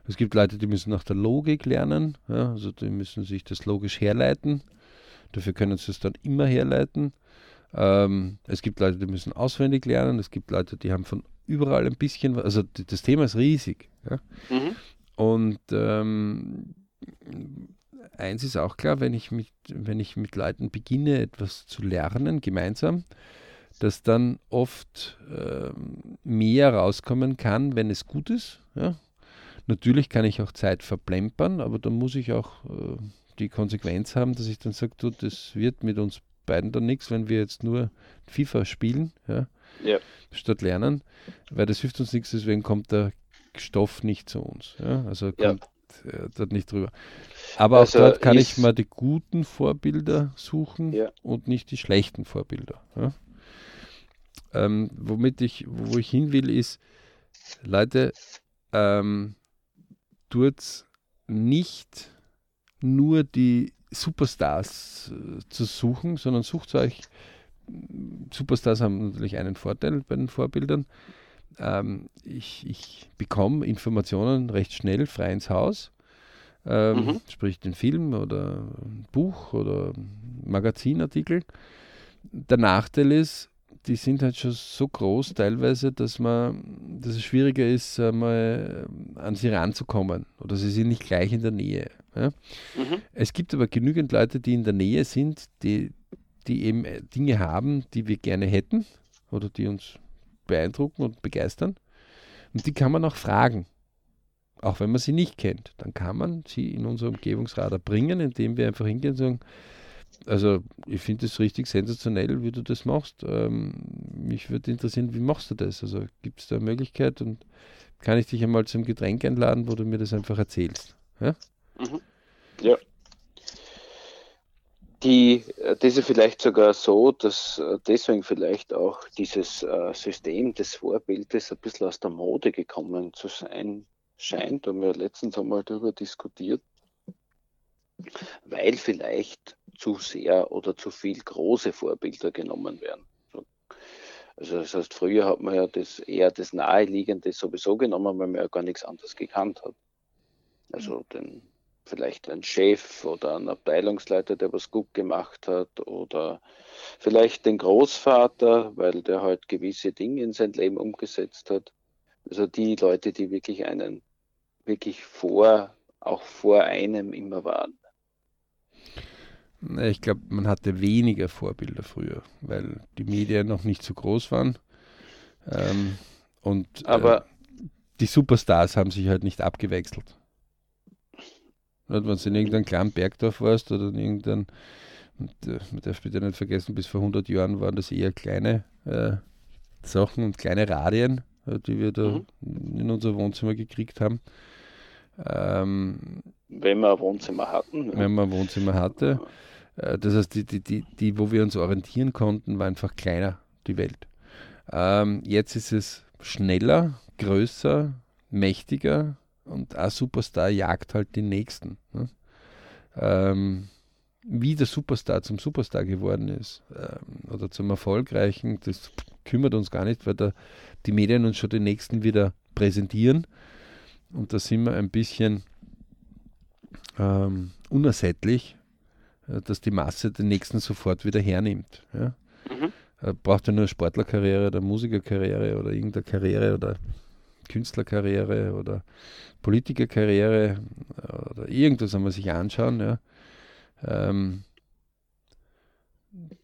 Es gibt Leute, die müssen nach der Logik lernen, ja, also die müssen sich das logisch herleiten. Dafür können sie es dann immer herleiten. Ähm, es gibt Leute, die müssen auswendig lernen. Es gibt Leute, die haben von überall ein bisschen, also das Thema ist riesig. Ja. Mhm. Und ähm, eins ist auch klar, wenn ich, mit, wenn ich mit Leuten beginne, etwas zu lernen, gemeinsam, dass dann oft äh, mehr rauskommen kann, wenn es gut ist. Ja? Natürlich kann ich auch Zeit verplempern, aber dann muss ich auch äh, die Konsequenz haben, dass ich dann sage, du, das wird mit uns beiden dann nichts, wenn wir jetzt nur FIFA spielen, ja? ja. statt lernen, weil das hilft uns nichts, deswegen kommt der Stoff nicht zu uns. Ja? Also kommt ja. äh, dort nicht drüber. Aber also auch dort kann ich mal die guten Vorbilder suchen ja. und nicht die schlechten Vorbilder. Ähm, womit ich, wo ich hin will, ist, Leute, ähm, tut nicht nur die Superstars äh, zu suchen, sondern sucht euch, Superstars haben natürlich einen Vorteil bei den Vorbildern, ähm, ich, ich bekomme Informationen recht schnell frei ins Haus. Ähm, mhm. Sprich den Film oder ein Buch oder Magazinartikel. Der Nachteil ist, die sind halt schon so groß teilweise, dass man, dass es schwieriger ist, mal an sie ranzukommen oder sie sind nicht gleich in der Nähe. Ja? Mhm. Es gibt aber genügend Leute, die in der Nähe sind, die, die eben Dinge haben, die wir gerne hätten oder die uns beeindrucken und begeistern. Und die kann man auch fragen. auch wenn man sie nicht kennt, dann kann man sie in unser Umgebungsradar bringen, indem wir einfach hingehen und sagen, also ich finde es richtig sensationell, wie du das machst. Ähm, mich würde interessieren, wie machst du das? Also gibt es da eine Möglichkeit und kann ich dich einmal zum Getränk einladen, wo du mir das einfach erzählst? Ja. Mhm. ja. Die, äh, das ist vielleicht sogar so, dass äh, deswegen vielleicht auch dieses äh, System des Vorbildes ein bisschen aus der Mode gekommen zu sein scheint. Haben wir letztens einmal darüber diskutiert, weil vielleicht zu sehr oder zu viel große Vorbilder genommen werden. Also das heißt, früher hat man ja das eher das Naheliegende sowieso genommen, weil man ja gar nichts anderes gekannt hat. Also den, vielleicht ein Chef oder ein Abteilungsleiter, der was gut gemacht hat, oder vielleicht den Großvater, weil der halt gewisse Dinge in sein Leben umgesetzt hat. Also die Leute, die wirklich einen, wirklich vor, auch vor einem immer waren. Ich glaube, man hatte weniger Vorbilder früher, weil die Medien noch nicht so groß waren. Ähm, und Aber äh, die Superstars haben sich halt nicht abgewechselt. Wenn du in irgendeinem kleinen Bergdorf warst oder in irgendeinem, und, äh, man darf bitte nicht vergessen, bis vor 100 Jahren waren das eher kleine äh, Sachen und kleine Radien, äh, die wir da mhm. in unser Wohnzimmer gekriegt haben. Ähm, wenn wir ein Wohnzimmer hatten. Wenn man ein Wohnzimmer hatte. Äh, das heißt, die, die, die, die, wo wir uns orientieren konnten, war einfach kleiner, die Welt. Ähm, jetzt ist es schneller, größer, mächtiger und ein Superstar jagt halt den nächsten. Ne? Ähm, wie der Superstar zum Superstar geworden ist ähm, oder zum Erfolgreichen, das kümmert uns gar nicht, weil da die Medien uns schon den nächsten wieder präsentieren. Und da sind wir ein bisschen ähm, unersättlich, äh, dass die Masse den nächsten sofort wieder hernimmt. Ja? Mhm. Äh, braucht ja nur eine Sportlerkarriere oder Musikerkarriere oder irgendeine Karriere oder Künstlerkarriere oder Politikerkarriere äh, oder irgendwas einmal sich anschauen. Ja? Ähm,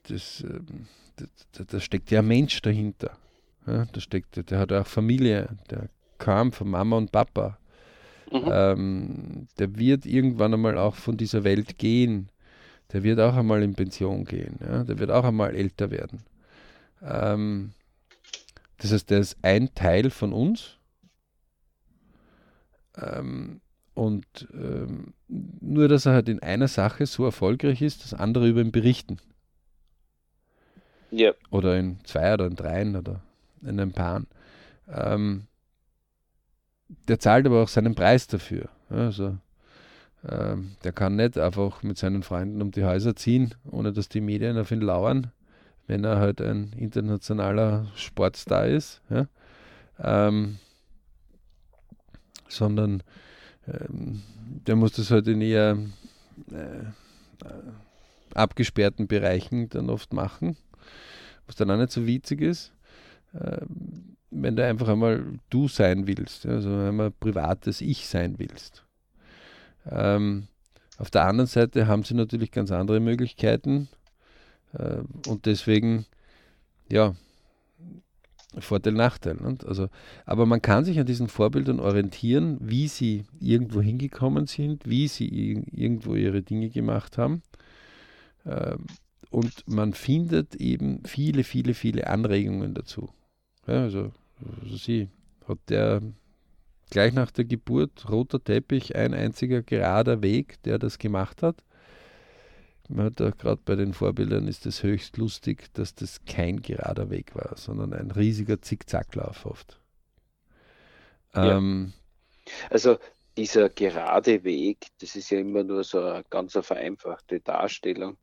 das, da, da, steckt ja ein Mensch dahinter. Ja? Da steckt, der hat auch Familie, der kam von Mama und Papa. Mhm. Ähm, der wird irgendwann einmal auch von dieser Welt gehen der wird auch einmal in Pension gehen, ja? der wird auch einmal älter werden. Ähm, das heißt, der ist ein Teil von uns. Ähm, und ähm, nur, dass er halt in einer Sache so erfolgreich ist, dass andere über ihn berichten. Ja. Oder in zwei oder in dreien oder in ein paar. Ähm, der zahlt aber auch seinen Preis dafür. Also ähm, der kann nicht einfach mit seinen Freunden um die Häuser ziehen, ohne dass die Medien auf ihn lauern, wenn er halt ein internationaler Sportstar ist. Ja? Ähm, sondern ähm, der muss das halt in eher äh, abgesperrten Bereichen dann oft machen, was dann auch nicht so witzig ist. Ähm, wenn du einfach einmal du sein willst, also einmal privates Ich sein willst. Ähm, auf der anderen Seite haben sie natürlich ganz andere Möglichkeiten äh, und deswegen, ja, Vorteil, Nachteil. Und also, aber man kann sich an diesen Vorbildern orientieren, wie sie irgendwo hingekommen sind, wie sie irgendwo ihre Dinge gemacht haben. Ähm, und man findet eben viele, viele, viele Anregungen dazu. Ja, also, also sie hat der gleich nach der Geburt roter Teppich, ein einziger gerader Weg, der das gemacht hat. Man hat gerade bei den Vorbildern ist es höchst lustig, dass das kein gerader Weg war, sondern ein riesiger Zickzacklauf oft. Ähm, Also dieser gerade Weg, das ist ja immer nur so eine ganz vereinfachte Darstellung.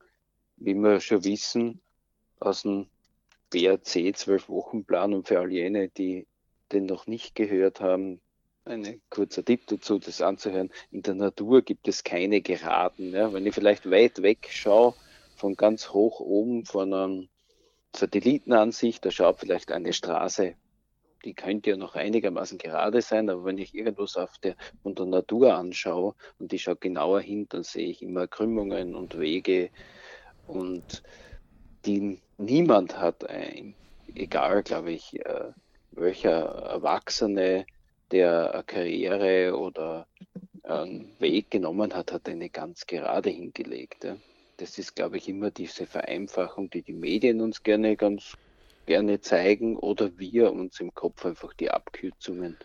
Wie wir schon wissen, aus dem BRC 12-Wochen-Plan und für all jene, die den noch nicht gehört haben, ein kurzer Tipp dazu, das anzuhören. In der Natur gibt es keine Geraden. Ja? Wenn ich vielleicht weit weg schaue, von ganz hoch oben, von einer Satellitenansicht, da schaut vielleicht eine Straße, die könnte ja noch einigermaßen gerade sein, aber wenn ich irgendwas auf der, von der Natur anschaue und ich schaue genauer hin, dann sehe ich immer Krümmungen und Wege und die niemand hat, ein, egal, glaube ich, äh, welcher Erwachsene der eine Karriere oder einen Weg genommen hat, hat eine ganz gerade hingelegt. Ja. Das ist, glaube ich, immer diese Vereinfachung, die die Medien uns gerne ganz gerne zeigen oder wir uns im Kopf einfach die Abkürzungen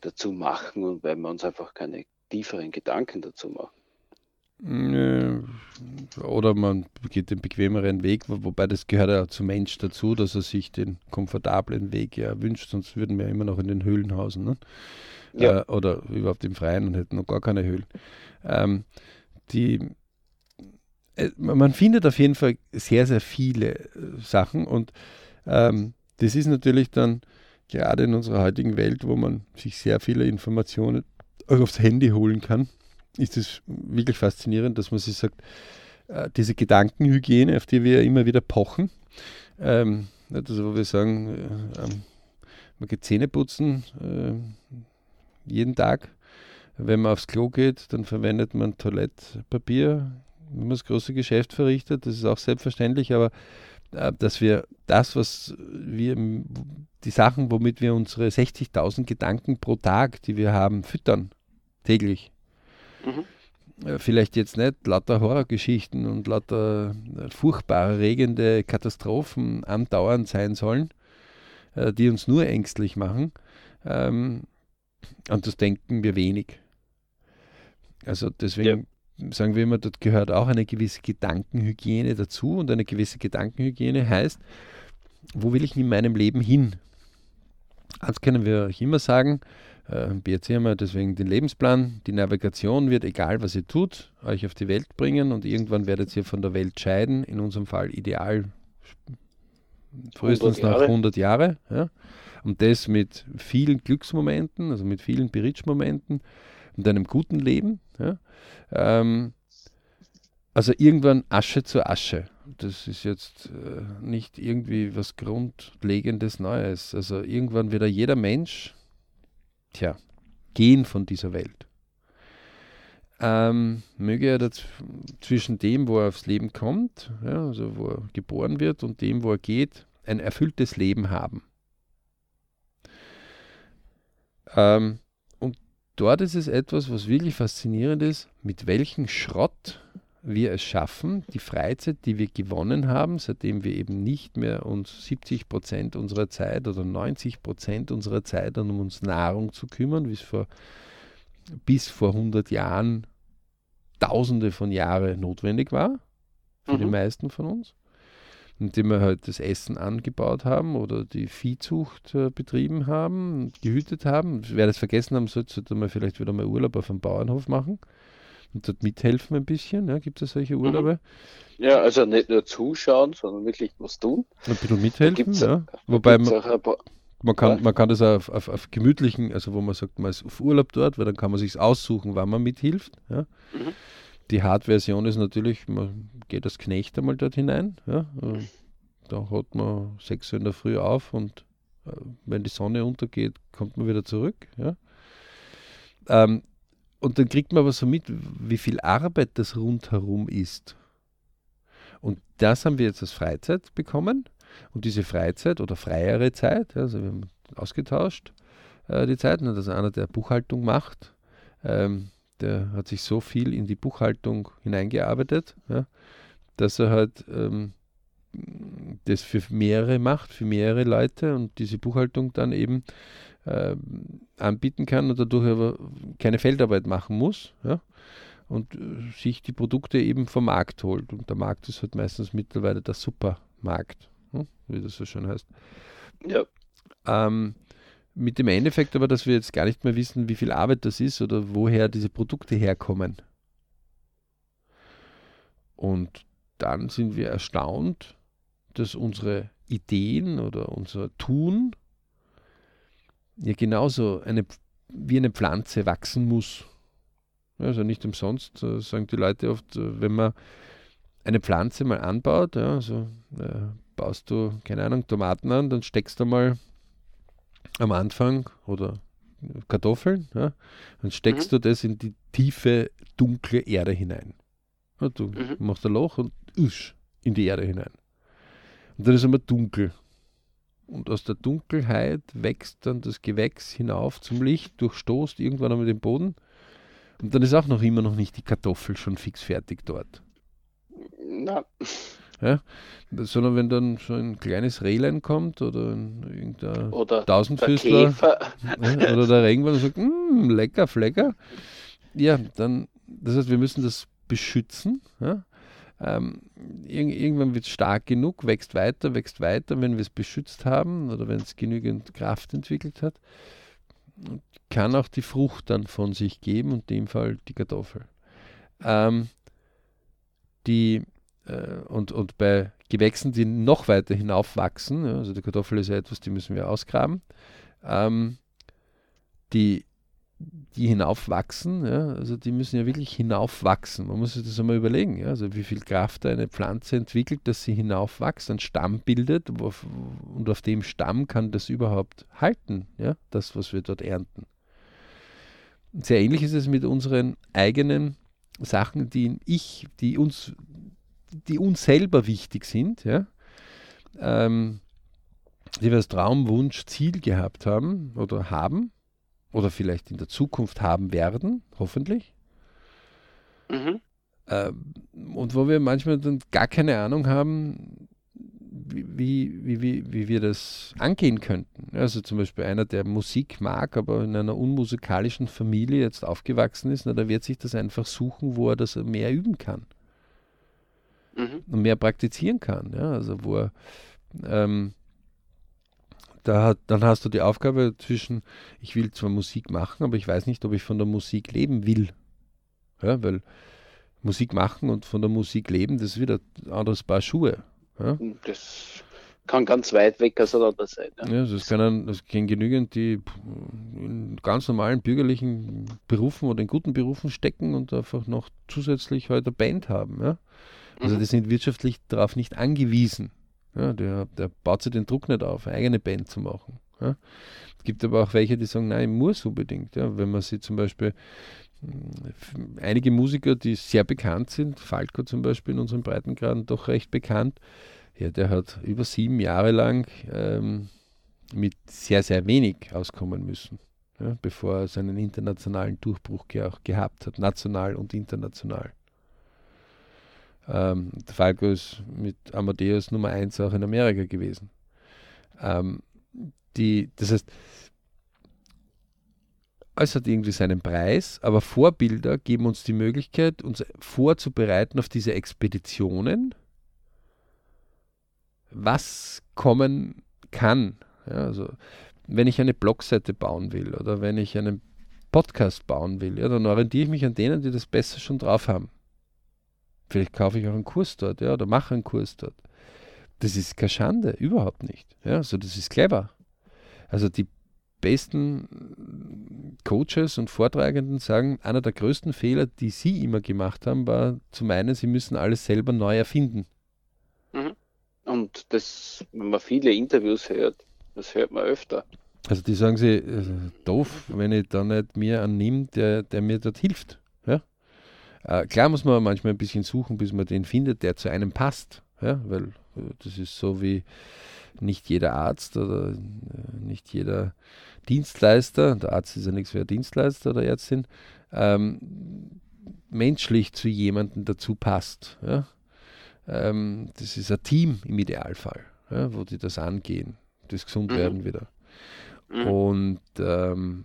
dazu machen und weil wir uns einfach keine tieferen Gedanken dazu machen. Oder man geht den bequemeren Weg, wobei das gehört ja zum Mensch dazu, dass er sich den komfortablen Weg ja wünscht, sonst würden wir immer noch in den Höhlen hausen. Ne? Ja. Äh, oder überhaupt im Freien und hätten noch gar keine Höhlen. Ähm, die, äh, man findet auf jeden Fall sehr, sehr viele äh, Sachen und ähm, das ist natürlich dann gerade in unserer heutigen Welt, wo man sich sehr viele Informationen auch aufs Handy holen kann, ist es wirklich faszinierend, dass man sich sagt, äh, diese Gedankenhygiene, auf die wir immer wieder pochen, ähm, also wo wir sagen, äh, ähm, man geht Zähne putzen äh, jeden Tag. Wenn man aufs Klo geht, dann verwendet man Toilettpapier, wenn man das große Geschäft verrichtet. Das ist auch selbstverständlich, aber äh, dass wir das, was wir, die Sachen, womit wir unsere 60.000 Gedanken pro Tag, die wir haben, füttern, täglich. Mhm. Äh, vielleicht jetzt nicht lauter Horrorgeschichten und lauter äh, furchtbar regende Katastrophen andauernd sein sollen, die uns nur ängstlich machen. Ähm, und das denken wir wenig. Also deswegen sagen wir immer, dort gehört auch eine gewisse Gedankenhygiene dazu und eine gewisse Gedankenhygiene heißt, wo will ich in meinem Leben hin? Eins können wir euch immer sagen, äh, BRC haben wir deswegen den Lebensplan, die Navigation wird, egal was ihr tut, euch auf die Welt bringen und irgendwann werdet ihr von der Welt scheiden, in unserem Fall ideal frühestens 100 nach 100 Jahre. Ja? Und das mit vielen Glücksmomenten, also mit vielen Beritsch-Momenten und einem guten Leben. Ja? Ähm, also irgendwann Asche zu Asche. Das ist jetzt äh, nicht irgendwie was Grundlegendes Neues. Also irgendwann wird jeder Mensch, tja, gehen von dieser Welt. Ähm, möge er zwischen dem, wo er aufs Leben kommt, ja, also wo er geboren wird, und dem, wo er geht, ein erfülltes Leben haben. Ähm, dort ist es etwas, was wirklich faszinierend ist, mit welchem Schrott wir es schaffen, die Freizeit, die wir gewonnen haben, seitdem wir eben nicht mehr uns 70 Prozent unserer Zeit oder 90 Prozent unserer Zeit um uns Nahrung zu kümmern, wie es vor, bis vor 100 Jahren Tausende von Jahren notwendig war, für mhm. die meisten von uns indem wir halt das Essen angebaut haben oder die Viehzucht äh, betrieben haben, gehütet haben. Wer das vergessen haben sollte, sollte man vielleicht wieder mal Urlaub auf einem Bauernhof machen und dort mithelfen ein bisschen. Ja, Gibt es solche mhm. Urlaube? Ja, also nicht nur zuschauen, sondern wirklich was tun. Ein bisschen mithelfen, ja. Wobei man, man, kann, man kann das auf, auf, auf, gemütlichen, also wo man sagt, man ist auf Urlaub dort, weil dann kann man sich aussuchen, wann man mithilft. Ja. Mhm. Die Hard-Version ist natürlich, man geht als Knecht einmal dort hinein. Ja. Da hat man sechs Uhr in der Früh auf und äh, wenn die Sonne untergeht, kommt man wieder zurück. Ja. Ähm, und dann kriegt man aber so mit, wie viel Arbeit das rundherum ist. Und das haben wir jetzt als Freizeit bekommen. Und diese Freizeit oder freiere Zeit, also wir haben ausgetauscht äh, die Zeiten, dass einer, der Buchhaltung macht, ähm, der hat sich so viel in die Buchhaltung hineingearbeitet, ja, dass er halt ähm, das für mehrere macht, für mehrere Leute und diese Buchhaltung dann eben äh, anbieten kann und dadurch aber keine Feldarbeit machen muss ja, und äh, sich die Produkte eben vom Markt holt. Und der Markt ist halt meistens mittlerweile der Supermarkt, hm, wie das so schön heißt. Ja. Ähm, mit dem Endeffekt aber, dass wir jetzt gar nicht mehr wissen, wie viel Arbeit das ist oder woher diese Produkte herkommen. Und dann sind wir erstaunt, dass unsere Ideen oder unser Tun ja genauso eine, wie eine Pflanze wachsen muss. Also nicht umsonst äh, sagen die Leute oft, äh, wenn man eine Pflanze mal anbaut, ja, also äh, baust du, keine Ahnung, Tomaten an, dann steckst du mal am Anfang oder Kartoffeln, ja, dann steckst mhm. du das in die tiefe, dunkle Erde hinein. Ja, du mhm. machst ein Loch und usch, in die Erde hinein. Und dann ist es immer dunkel. und aus der Dunkelheit wächst dann das Gewächs hinauf zum Licht, durchstoßt irgendwann einmal den Boden und dann ist auch noch immer noch nicht die Kartoffel schon fix fertig dort. Na. Ja? Sondern wenn dann so ein kleines Rehlein kommt oder ein, irgendein Oder Tausendfüßler der oder der Regenwald und sagt, "Mm, lecker, Flecker. Ja, dann, das heißt, wir müssen das beschützen. Ja? Ähm, irg irgendwann wird es stark genug, wächst weiter, wächst weiter, wenn wir es beschützt haben oder wenn es genügend Kraft entwickelt hat, kann auch die Frucht dann von sich geben und in dem Fall die Kartoffel. Ähm, die, äh, und, und bei Gewächsen, die noch weiter hinaufwachsen, ja, also die Kartoffel ist ja etwas, die müssen wir ausgraben, ähm, die, die hinaufwachsen, ja, also die müssen ja wirklich hinaufwachsen. Man muss sich das einmal überlegen, ja, also wie viel Kraft eine Pflanze entwickelt, dass sie hinaufwächst, einen Stamm bildet und auf dem Stamm kann das überhaupt halten, ja, das, was wir dort ernten. Sehr ähnlich ist es mit unseren eigenen Sachen, die ich, die uns, die uns selber wichtig sind, ja, ähm, die wir als Traum, Wunsch, Ziel gehabt haben oder haben oder vielleicht in der Zukunft haben werden, hoffentlich. Mhm. Ähm, und wo wir manchmal dann gar keine Ahnung haben, wie, wie, wie, wie wir das angehen könnten. Also zum Beispiel einer, der Musik mag, aber in einer unmusikalischen Familie jetzt aufgewachsen ist, na, der wird sich das einfach suchen, wo er das mehr üben kann Mhm. und mehr praktizieren kann. Ja? Also wo er, ähm, da hat, dann hast du die Aufgabe zwischen, ich will zwar Musik machen, aber ich weiß nicht, ob ich von der Musik leben will. Ja, weil Musik machen und von der Musik leben, das ist wieder ein anderes Paar Schuhe. Ja? Das kann ganz weit weg auseinander sein. Ja. Ja, also es können, es können genügend, die in ganz normalen bürgerlichen Berufen oder in guten Berufen stecken und einfach noch zusätzlich heute eine Band haben. Ja? Also Mhm. die sind wirtschaftlich darauf nicht angewiesen. Ja, der, der baut sich den Druck nicht auf, eine eigene Band zu machen. Ja? Es gibt aber auch welche, die sagen, nein, ich muss unbedingt. Ja? Wenn man sie zum Beispiel, f- einige Musiker, die sehr bekannt sind, Falco zum Beispiel in unseren Breitengraden doch recht bekannt, ja, der hat über sieben Jahre lang ähm, mit sehr, sehr wenig auskommen müssen, ja, bevor er seinen internationalen Durchbruch ge auch gehabt hat, national und international. Ähm, der Falco ist mit Amadeus Nummer 1 auch in Amerika gewesen. Ähm, die, das heißt, es hat irgendwie seinen Preis, aber Vorbilder geben uns die Möglichkeit, uns vorzubereiten auf diese Expeditionen, was kommen kann. Ja, also, wenn ich eine Blogseite bauen will oder wenn ich einen Podcast bauen will, ja, dann orientiere ich mich an denen, die das besser schon drauf haben. Vielleicht kaufe ich auch einen Kurs dort, ja, oder mache einen Kurs dort. Das ist keine Schande, überhaupt nicht. Ja, also das ist clever. Also die besten Coaches und Vortragenden sagen, einer der größten Fehler, die sie immer gemacht haben, war zu meinen, sie müssen alles selber neu erfinden. Und das, wenn man viele Interviews hört, das hört man öfter. Also die sagen sie, äh, doof, wenn ich da nicht mir nehme, der, der mir dort hilft. Ja? Äh, klar muss man manchmal ein bisschen suchen, bis man den findet, der zu einem passt. Ja? Weil äh, das ist so wie nicht jeder Arzt oder äh, nicht jeder Dienstleister, der Arzt ist ja nichts ein Dienstleister oder Ärztin, ähm, menschlich zu jemandem dazu passt. Ja? Ähm, das ist ein Team im Idealfall, ja, wo die das angehen, das gesund Mhm. werden wieder. Mhm. Und ähm,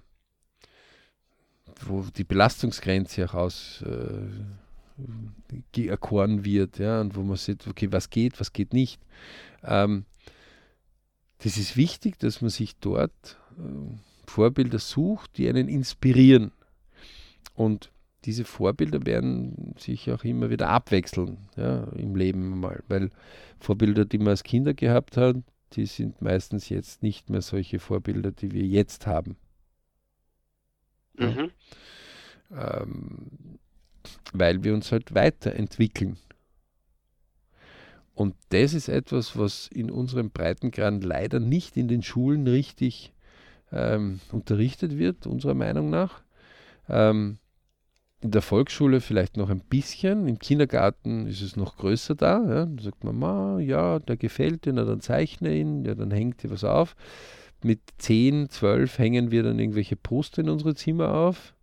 wo die Belastungsgrenze auch aus äh, erkoren wird, ja, und wo man sieht, okay, was geht, was geht nicht. Ähm, das ist wichtig, dass man sich dort äh, Vorbilder sucht, die einen inspirieren. Und diese Vorbilder werden sich auch immer wieder abwechseln ja, im Leben mal, weil Vorbilder, die man als Kinder gehabt hat, die sind meistens jetzt nicht mehr solche Vorbilder, die wir jetzt haben. Mhm. Ähm, weil wir uns halt weiterentwickeln. Und das ist etwas, was in unserem Breitengrad leider nicht in den Schulen richtig ähm, unterrichtet wird, unserer Meinung nach. Ähm, in der Volksschule vielleicht noch ein bisschen, im Kindergarten ist es noch größer da. Ja. Da sagt Mama, ja, der gefällt dir, dann zeichne ihn, ja, dann hängt dir was auf. Mit 10, 12 hängen wir dann irgendwelche Poster in unsere Zimmer auf.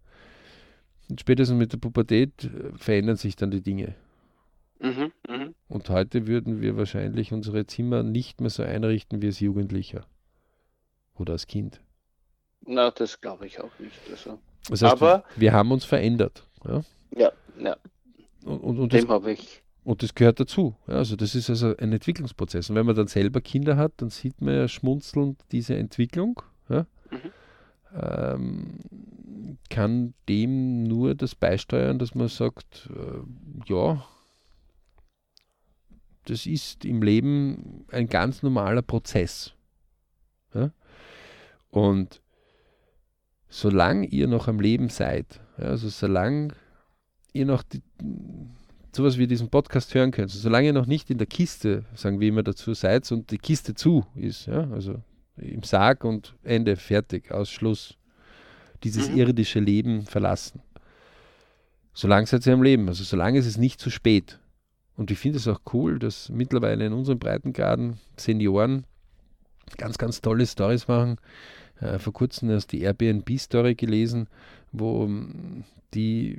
Und spätestens mit der Pubertät äh, verändern sich dann die Dinge. Mhm, mh. Und heute würden wir wahrscheinlich unsere Zimmer nicht mehr so einrichten wie als Jugendlicher oder als Kind. Na, das glaube ich auch nicht. Also. Das heißt, Aber wir, wir haben uns verändert. Ja, ja. ja. Und, und, und Dem habe ich. Und das gehört dazu. Ja, also das ist also ein Entwicklungsprozess. Und wenn man dann selber Kinder hat, dann sieht man ja schmunzelnd diese Entwicklung. Ja? Ähm, kann dem nur das beisteuern, dass man sagt, äh, ja, das ist im Leben ein ganz normaler Prozess. Ja? Und solange ihr noch am Leben seid, ja, also solange ihr noch die, sowas wie diesen Podcast hören könnt, also solange ihr noch nicht in der Kiste, sagen wir immer dazu, seid und die Kiste zu ist, ja, also im Sarg und Ende, fertig, Ausschluss, dieses mhm. irdische Leben verlassen. Solange seid ihr am Leben, also solange ist es nicht zu spät. Und ich finde es auch cool, dass mittlerweile in unseren Breitengraden Senioren ganz, ganz tolle Stories machen, äh, vor kurzem erst die Airbnb-Story gelesen, wo ähm, die,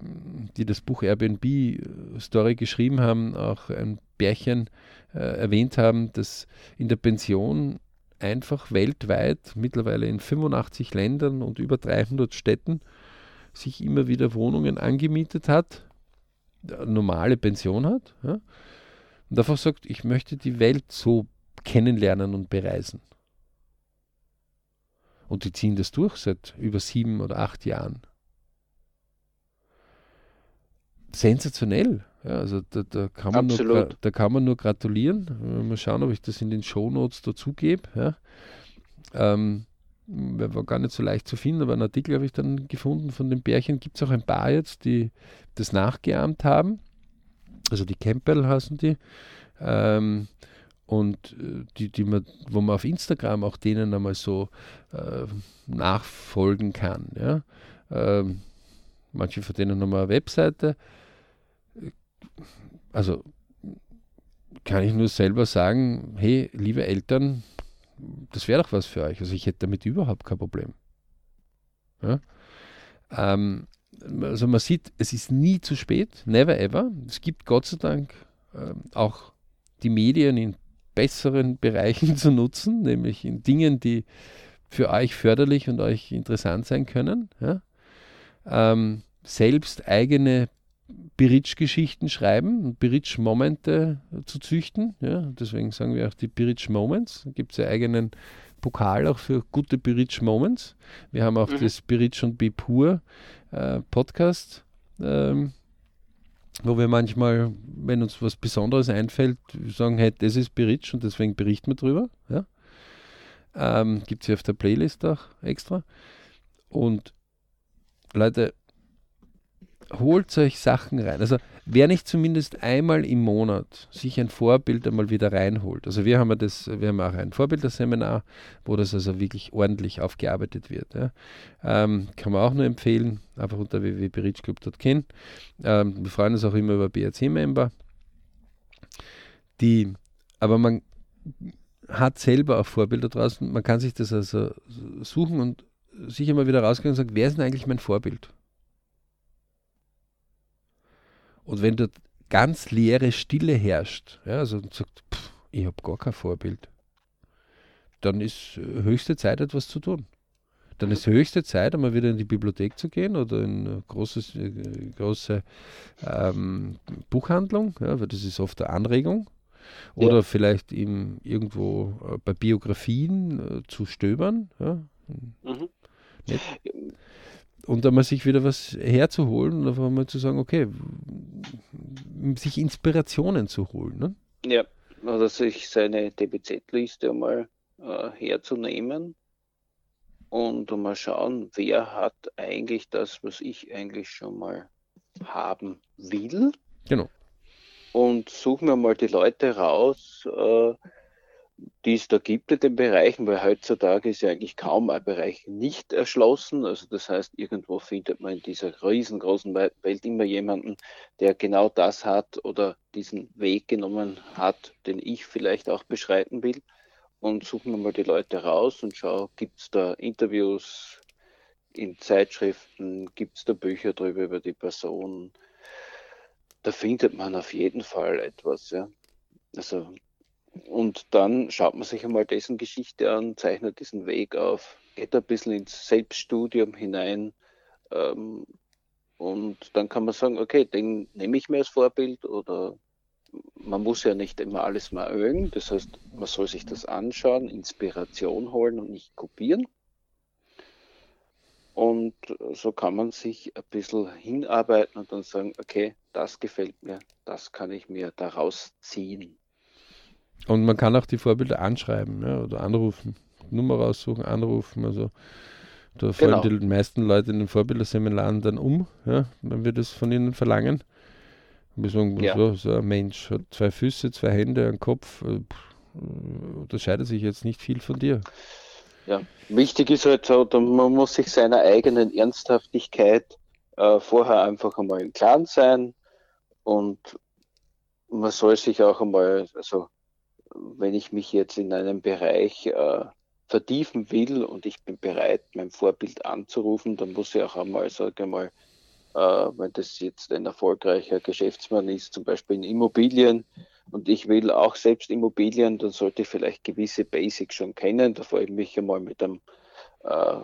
die das Buch Airbnb-Story geschrieben haben, auch ein Bärchen äh, erwähnt haben, dass in der Pension einfach weltweit, mittlerweile in 85 Ländern und über 300 Städten, sich immer wieder Wohnungen angemietet hat, eine normale Pension hat ja, und einfach sagt, ich möchte die Welt so kennenlernen und bereisen. Und die ziehen das durch seit über sieben oder acht Jahren. Sensationell. Ja, also da, da, kann man nur, da kann man nur gratulieren. Mal schauen, ob ich das in den Shownotes dazugebe. Ja. Ähm, war gar nicht so leicht zu finden, aber einen Artikel habe ich dann gefunden von den Bärchen. Gibt es auch ein paar jetzt, die das nachgeahmt haben. Also die Campbell heißen die. Ähm, und äh, die, die man, wo man auf Instagram auch denen einmal so äh, nachfolgen kann. Ja? Ähm, manche von denen haben eine Webseite. Also kann ich nur selber sagen, hey, liebe Eltern, das wäre doch was für euch. Also ich hätte damit überhaupt kein Problem. Ja? Ähm, also man sieht, es ist nie zu spät, never ever. Es gibt Gott sei Dank ähm, auch die Medien in besseren Bereichen zu nutzen, nämlich in Dingen, die für euch förderlich und euch interessant sein können. Ja? Ähm, selbst eigene Bridge-Geschichten schreiben und Bridge-Momente zu züchten. Ja? Deswegen sagen wir auch die Bridge-Moments. Da gibt es ja eigenen Pokal auch für gute Bridge-Moments. Wir haben auch mhm. das Bridge und Be Pur äh, Podcast ähm, wo wir manchmal, wenn uns was Besonderes einfällt, sagen, hey, das ist Bericht und deswegen berichten wir drüber. Ja? Ähm, Gibt es hier auf der Playlist auch extra. Und Leute, holt euch Sachen rein. Also wer nicht zumindest einmal im Monat sich ein Vorbild einmal wieder reinholt. Also wir haben ja das, wir haben auch ein Vorbilderseminar, wo das also wirklich ordentlich aufgearbeitet wird. Ja. Ähm, kann man auch nur empfehlen, einfach unter www.berichclub.kin. Ähm, wir freuen uns auch immer über BRC-Member. Die, aber man hat selber auch Vorbilder draußen. Man kann sich das also suchen und sich immer wieder rausgehen und sagen, wer ist denn eigentlich mein Vorbild? Und wenn dort ganz leere Stille herrscht, ja, also und sagt, pff, ich habe gar kein Vorbild, dann ist äh, höchste Zeit, etwas zu tun. Dann ist höchste Zeit, einmal wieder in die Bibliothek zu gehen oder in eine großes, äh, große ähm, Buchhandlung, ja, weil das ist oft eine Anregung. Oder ja. vielleicht im, irgendwo äh, bei Biografien äh, zu stöbern. Ja. Mhm und einmal sich wieder was herzuholen und einfach mal zu sagen, okay, sich Inspirationen zu holen. Ne? Ja, oder sich seine DBZ-Liste einmal äh, herzunehmen und mal schauen, wer hat eigentlich das, was ich eigentlich schon mal haben will. Genau. Und suchen wir mal die Leute raus, äh, die es da gibt in den Bereichen, weil heutzutage ist ja eigentlich kaum ein Bereich nicht erschlossen. Also das heißt, irgendwo findet man in dieser riesengroßen Welt immer jemanden, der genau das hat oder diesen Weg genommen hat, den ich vielleicht auch beschreiten will. Und suchen wir mal die Leute raus und schau, gibt es da Interviews in Zeitschriften, gibt es da Bücher drüber über die Person. Da findet man auf jeden Fall etwas, ja. Also und dann schaut man sich einmal dessen Geschichte an, zeichnet diesen Weg auf, geht ein bisschen ins Selbststudium hinein. Ähm, und dann kann man sagen, okay, den nehme ich mir als Vorbild oder man muss ja nicht immer alles mal mögen. Das heißt, man soll sich das anschauen, Inspiration holen und nicht kopieren. Und so kann man sich ein bisschen hinarbeiten und dann sagen, okay, das gefällt mir, das kann ich mir daraus ziehen. Und man kann auch die Vorbilder anschreiben ja, oder anrufen. Nummer raussuchen, anrufen. Also da fallen genau. die meisten Leute in den Vorbilderseminaren dann um, ja, wenn wir das von ihnen verlangen. Und wir sagen, ja. so, so, ein Mensch hat zwei Füße, zwei Hände, einen Kopf, äh, unterscheidet sich jetzt nicht viel von dir. Ja, wichtig ist halt so, man muss sich seiner eigenen Ernsthaftigkeit äh, vorher einfach einmal im Klaren sein und man soll sich auch einmal, also wenn ich mich jetzt in einem Bereich äh, vertiefen will und ich bin bereit, mein Vorbild anzurufen, dann muss ich auch einmal, sage ich mal, äh, wenn das jetzt ein erfolgreicher Geschäftsmann ist, zum Beispiel in Immobilien, und ich will auch selbst Immobilien, dann sollte ich vielleicht gewisse Basics schon kennen, bevor ich mich einmal mit einem äh,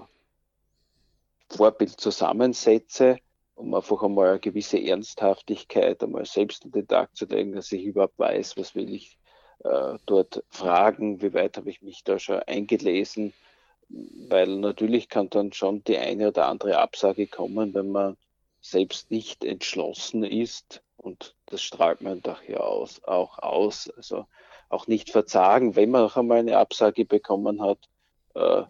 Vorbild zusammensetze, um einfach einmal eine gewisse Ernsthaftigkeit einmal selbst in den Tag zu legen, dass ich überhaupt weiß, was will ich äh, dort fragen, wie weit habe ich mich da schon eingelesen, weil natürlich kann dann schon die eine oder andere Absage kommen, wenn man selbst nicht entschlossen ist und das strahlt man doch ja aus, auch aus. Also auch nicht verzagen, wenn man noch einmal eine Absage bekommen hat, äh,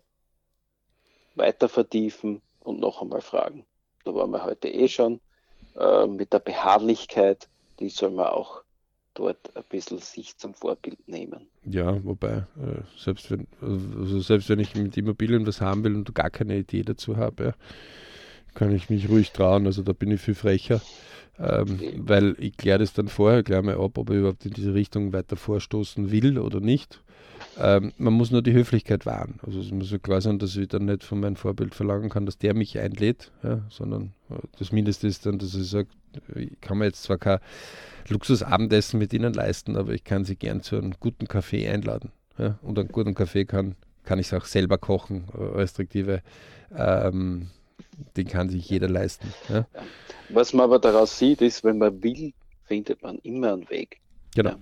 weiter vertiefen und noch einmal fragen. Da waren wir heute eh schon. Äh, mit der Beharrlichkeit, die soll man auch dort ein bisschen sich zum Vorbild nehmen. Ja, wobei, äh, selbst, wenn, also selbst wenn ich mit Immobilien was haben will und gar keine Idee dazu habe, ja, kann ich mich ruhig trauen. Also da bin ich viel frecher. Ähm, weil ich kläre das dann vorher, kläre mal ab, ob ich überhaupt in diese Richtung weiter vorstoßen will oder nicht. Ähm, man muss nur die Höflichkeit wahren. Also es muss ja klar sein, dass ich dann nicht von meinem Vorbild verlangen kann, dass der mich einlädt, ja, sondern äh, das Mindeste ist dann, dass ich sage, ich kann mir jetzt zwar kein Luxusabendessen mit ihnen leisten, aber ich kann sie gern zu einem guten Kaffee einladen. Ja? Und einen guten Kaffee kann, kann ich es auch selber kochen, äh, restriktive. Ähm, den kann sich jeder leisten. Ja? Was man aber daraus sieht, ist, wenn man will, findet man immer einen Weg. Genau. Ja.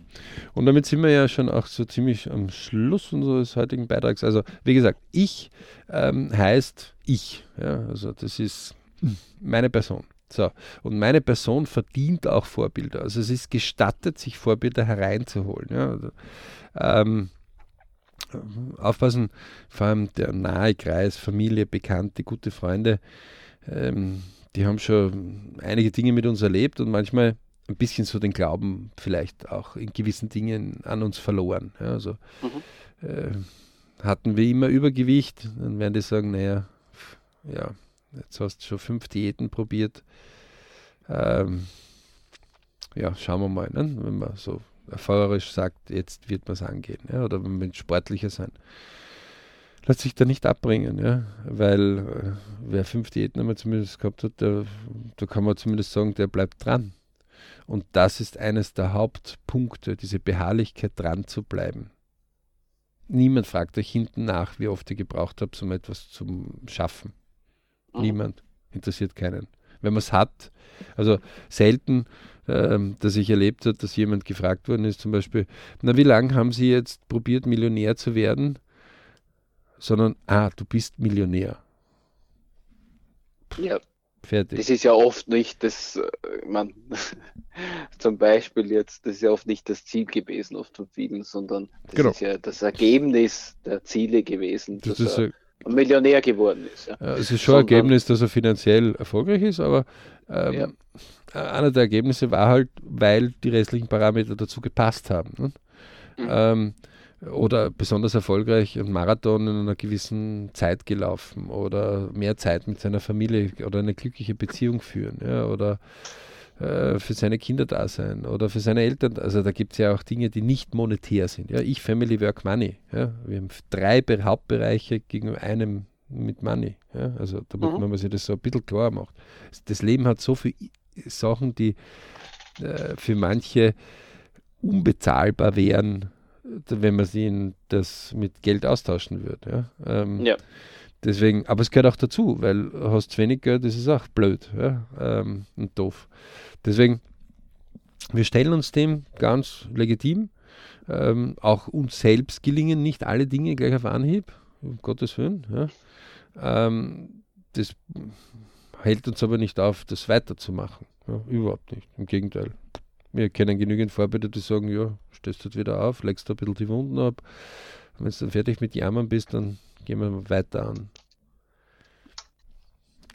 Und damit sind wir ja schon auch so ziemlich am Schluss unseres heutigen Beitrags. Also, wie gesagt, ich ähm, heißt ich. Ja? Also, das ist meine Person. So, und meine Person verdient auch Vorbilder. Also es ist gestattet, sich Vorbilder hereinzuholen. Ja. Also, ähm, aufpassen, vor allem der nahe Kreis, Familie, Bekannte, gute Freunde, ähm, die haben schon einige Dinge mit uns erlebt und manchmal ein bisschen so den Glauben vielleicht auch in gewissen Dingen an uns verloren. Ja, also mhm. äh, hatten wir immer Übergewicht, dann werden die sagen, naja, ja, jetzt hast du schon fünf Diäten probiert. Ähm, ja, schauen wir mal, ne? wenn man so erfahrerisch sagt, jetzt wird man es angehen, ja? oder wenn man sportlicher sein. Lässt sich da nicht abbringen, ja? weil äh, wer fünf Diäten einmal zumindest gehabt hat, der, da kann man zumindest sagen, der bleibt dran. Und das ist eines der Hauptpunkte, diese Beharrlichkeit dran zu bleiben. Niemand fragt euch hinten nach, wie oft ihr gebraucht habt, um etwas zu schaffen. Mhm. Niemand. Interessiert keinen. Wenn man es hat, also selten, ähm, dass ich erlebt habe, dass jemand gefragt worden ist, zum Beispiel, na, wie lange haben Sie jetzt probiert, Millionär zu werden? Sondern, ah, du bist Millionär. Ja. Fertig. Das ist ja oft nicht das, äh, man, zum Beispiel jetzt, das ist ja oft nicht das Ziel gewesen, oft von vielen, sondern das genau. ist ja das Ergebnis der Ziele gewesen. Das ist ja, Millionär geworden ist. Ja. es ist schon ein Ergebnis, dass er finanziell erfolgreich ist, aber ähm, ja. einer der Ergebnisse war halt, weil die restlichen Parameter dazu gepasst haben. Ne? Mhm. Ähm, oder besonders erfolgreich einen Marathon in einer gewissen Zeit gelaufen oder mehr Zeit mit seiner Familie oder eine glückliche Beziehung führen ja, oder äh, für seine Kinder da sein oder für seine Eltern. Also da gibt es ja auch Dinge, die nicht monetär sind. Ja. Ich, Family, Work, Money. Ja. Wir haben drei Hauptbereiche gegenüber einem mit Money. Ja. Also damit mhm. man sich das so ein bisschen klar macht. Das Leben hat so viele Sachen, die äh, für manche unbezahlbar wären, wenn man sie das mit Geld austauschen würde. Ja? Ähm, ja. Deswegen, aber es gehört auch dazu, weil hast wenig Geld, ist es auch blöd ja? Ähm, und doof. Deswegen, wir stellen uns dem ganz legitim. Ähm, auch uns selbst gelingen nicht alle Dinge gleich auf Anhieb, um Gottes Willen. Ja? Ähm, das hält uns aber nicht auf, das weiterzumachen. Ja, überhaupt nicht. Im Gegenteil. Wir kennen genügend Vorbilder, die sagen, ja, stehst du wieder auf, legst du ein bisschen die Wunden ab. Wenn du dann fertig mit Jammern bist, dann gehen wir weiter an.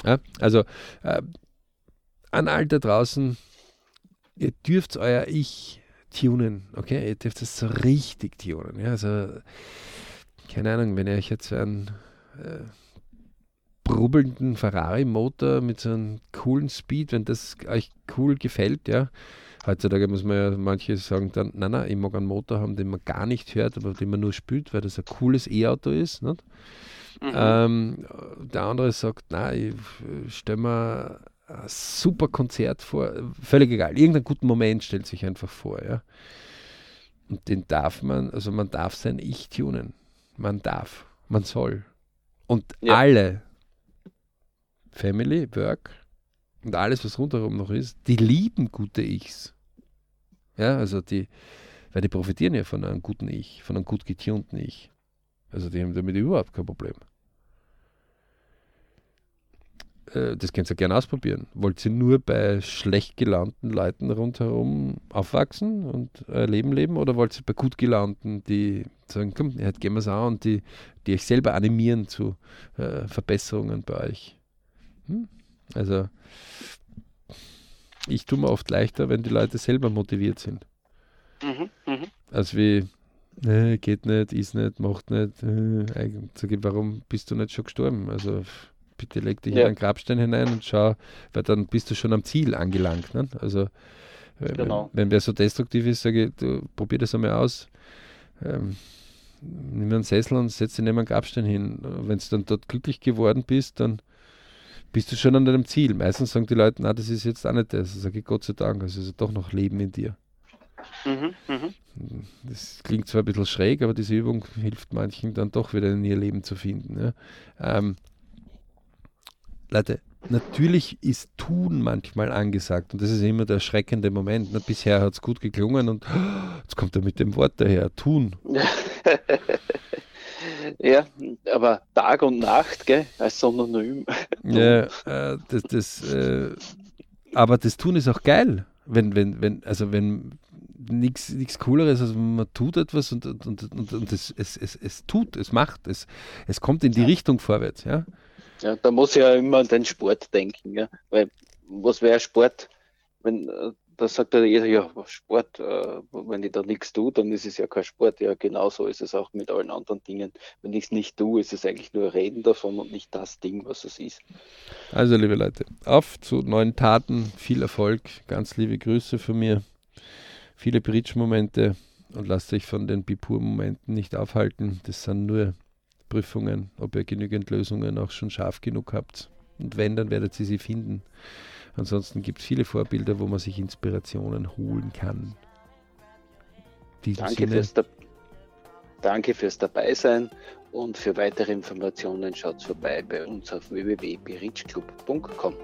Ja, also äh, an all da draußen, ihr dürft euer Ich tunen, okay? Ihr dürft es so richtig tunen. Ja? Also, keine Ahnung, wenn ihr euch jetzt einen äh, brubbelnden Ferrari-Motor mit so einem coolen Speed, wenn das euch cool gefällt, ja, Heutzutage muss man ja manche sagen dann, nein, nein, ich mag einen Motor haben, den man gar nicht hört, aber den man nur spürt, weil das ein cooles E-Auto ist. Nicht? Mhm. Ähm, der andere sagt, nein, ich stelle mir ein super Konzert vor, völlig egal, irgendeinen guten Moment stellt sich einfach vor, ja. Und den darf man, also man darf sein Ich tunen. Man darf, man soll. Und ja. alle, Family, Work und alles, was rundherum noch ist, die lieben gute Ichs. Ja, also die, weil die profitieren ja von einem guten Ich, von einem gut getunten Ich. Also die haben damit überhaupt kein Problem. Äh, das könnt ihr gerne ausprobieren. Wollt ihr nur bei schlecht gelaunten Leuten rundherum aufwachsen und ein Leben leben oder wollt ihr bei gut gelaunten, die sagen, komm, jetzt gehen wir es an und die, die euch selber animieren zu äh, Verbesserungen bei euch? Hm? Also ich tue mir oft leichter, wenn die Leute selber motiviert sind. Mhm, mh. Als wie, äh, geht nicht, ist nicht, macht nicht. Äh, sag ich, warum bist du nicht schon gestorben? Also bitte leg dich ja. in einen Grabstein hinein und schau, weil dann bist du schon am Ziel angelangt. Ne? Also genau. wenn, wenn wer so destruktiv ist, sage ich, du probier das einmal aus. Ähm, nimm einen Sessel und setz dich neben einen Grabstein hin. Wenn du dann dort glücklich geworden bist, dann bist du schon an deinem Ziel. Meistens sagen die Leute, na, das ist jetzt auch nicht das. Ich sage, Gott sei Dank, also ist doch noch Leben in dir. Mhm, mh. Das klingt zwar ein bisschen schräg, aber diese Übung hilft manchen dann doch wieder in ihr Leben zu finden. Ja. Ähm, Leute, natürlich ist Tun manchmal angesagt und das ist immer der erschreckende Moment. Na, bisher hat es gut geklungen und oh, jetzt kommt er mit dem Wort daher, Tun. Ja, aber Tag und Nacht, gell, als Synonym. Ja, äh, das, das, äh, aber das Tun ist auch geil. Wenn, wenn, wenn, also wenn nichts Cooleres, als man tut etwas und, und, und, und, und es, es, es, es tut, es macht, es, es kommt in die ja. Richtung vorwärts, ja. Ja, da muss ich ja immer an den Sport denken, ja. Weil was wäre Sport, wenn da sagt ja jeder, ja, Sport, äh, wenn ich da nichts tue, dann ist es ja kein Sport. Ja, genauso ist es auch mit allen anderen Dingen. Wenn ich es nicht tue, ist es eigentlich nur Reden davon und nicht das Ding, was es ist. Also, liebe Leute, auf zu neuen Taten, viel Erfolg, ganz liebe Grüße von mir, viele Bridge-Momente und lasst euch von den Bipur-Momenten nicht aufhalten. Das sind nur Prüfungen, ob ihr genügend Lösungen auch schon scharf genug habt. Und wenn, dann werdet ihr sie finden. Ansonsten gibt es viele Vorbilder, wo man sich Inspirationen holen kann. Danke fürs, Danke fürs Dabeisein und für weitere Informationen schaut vorbei bei uns auf www.berichclub.com.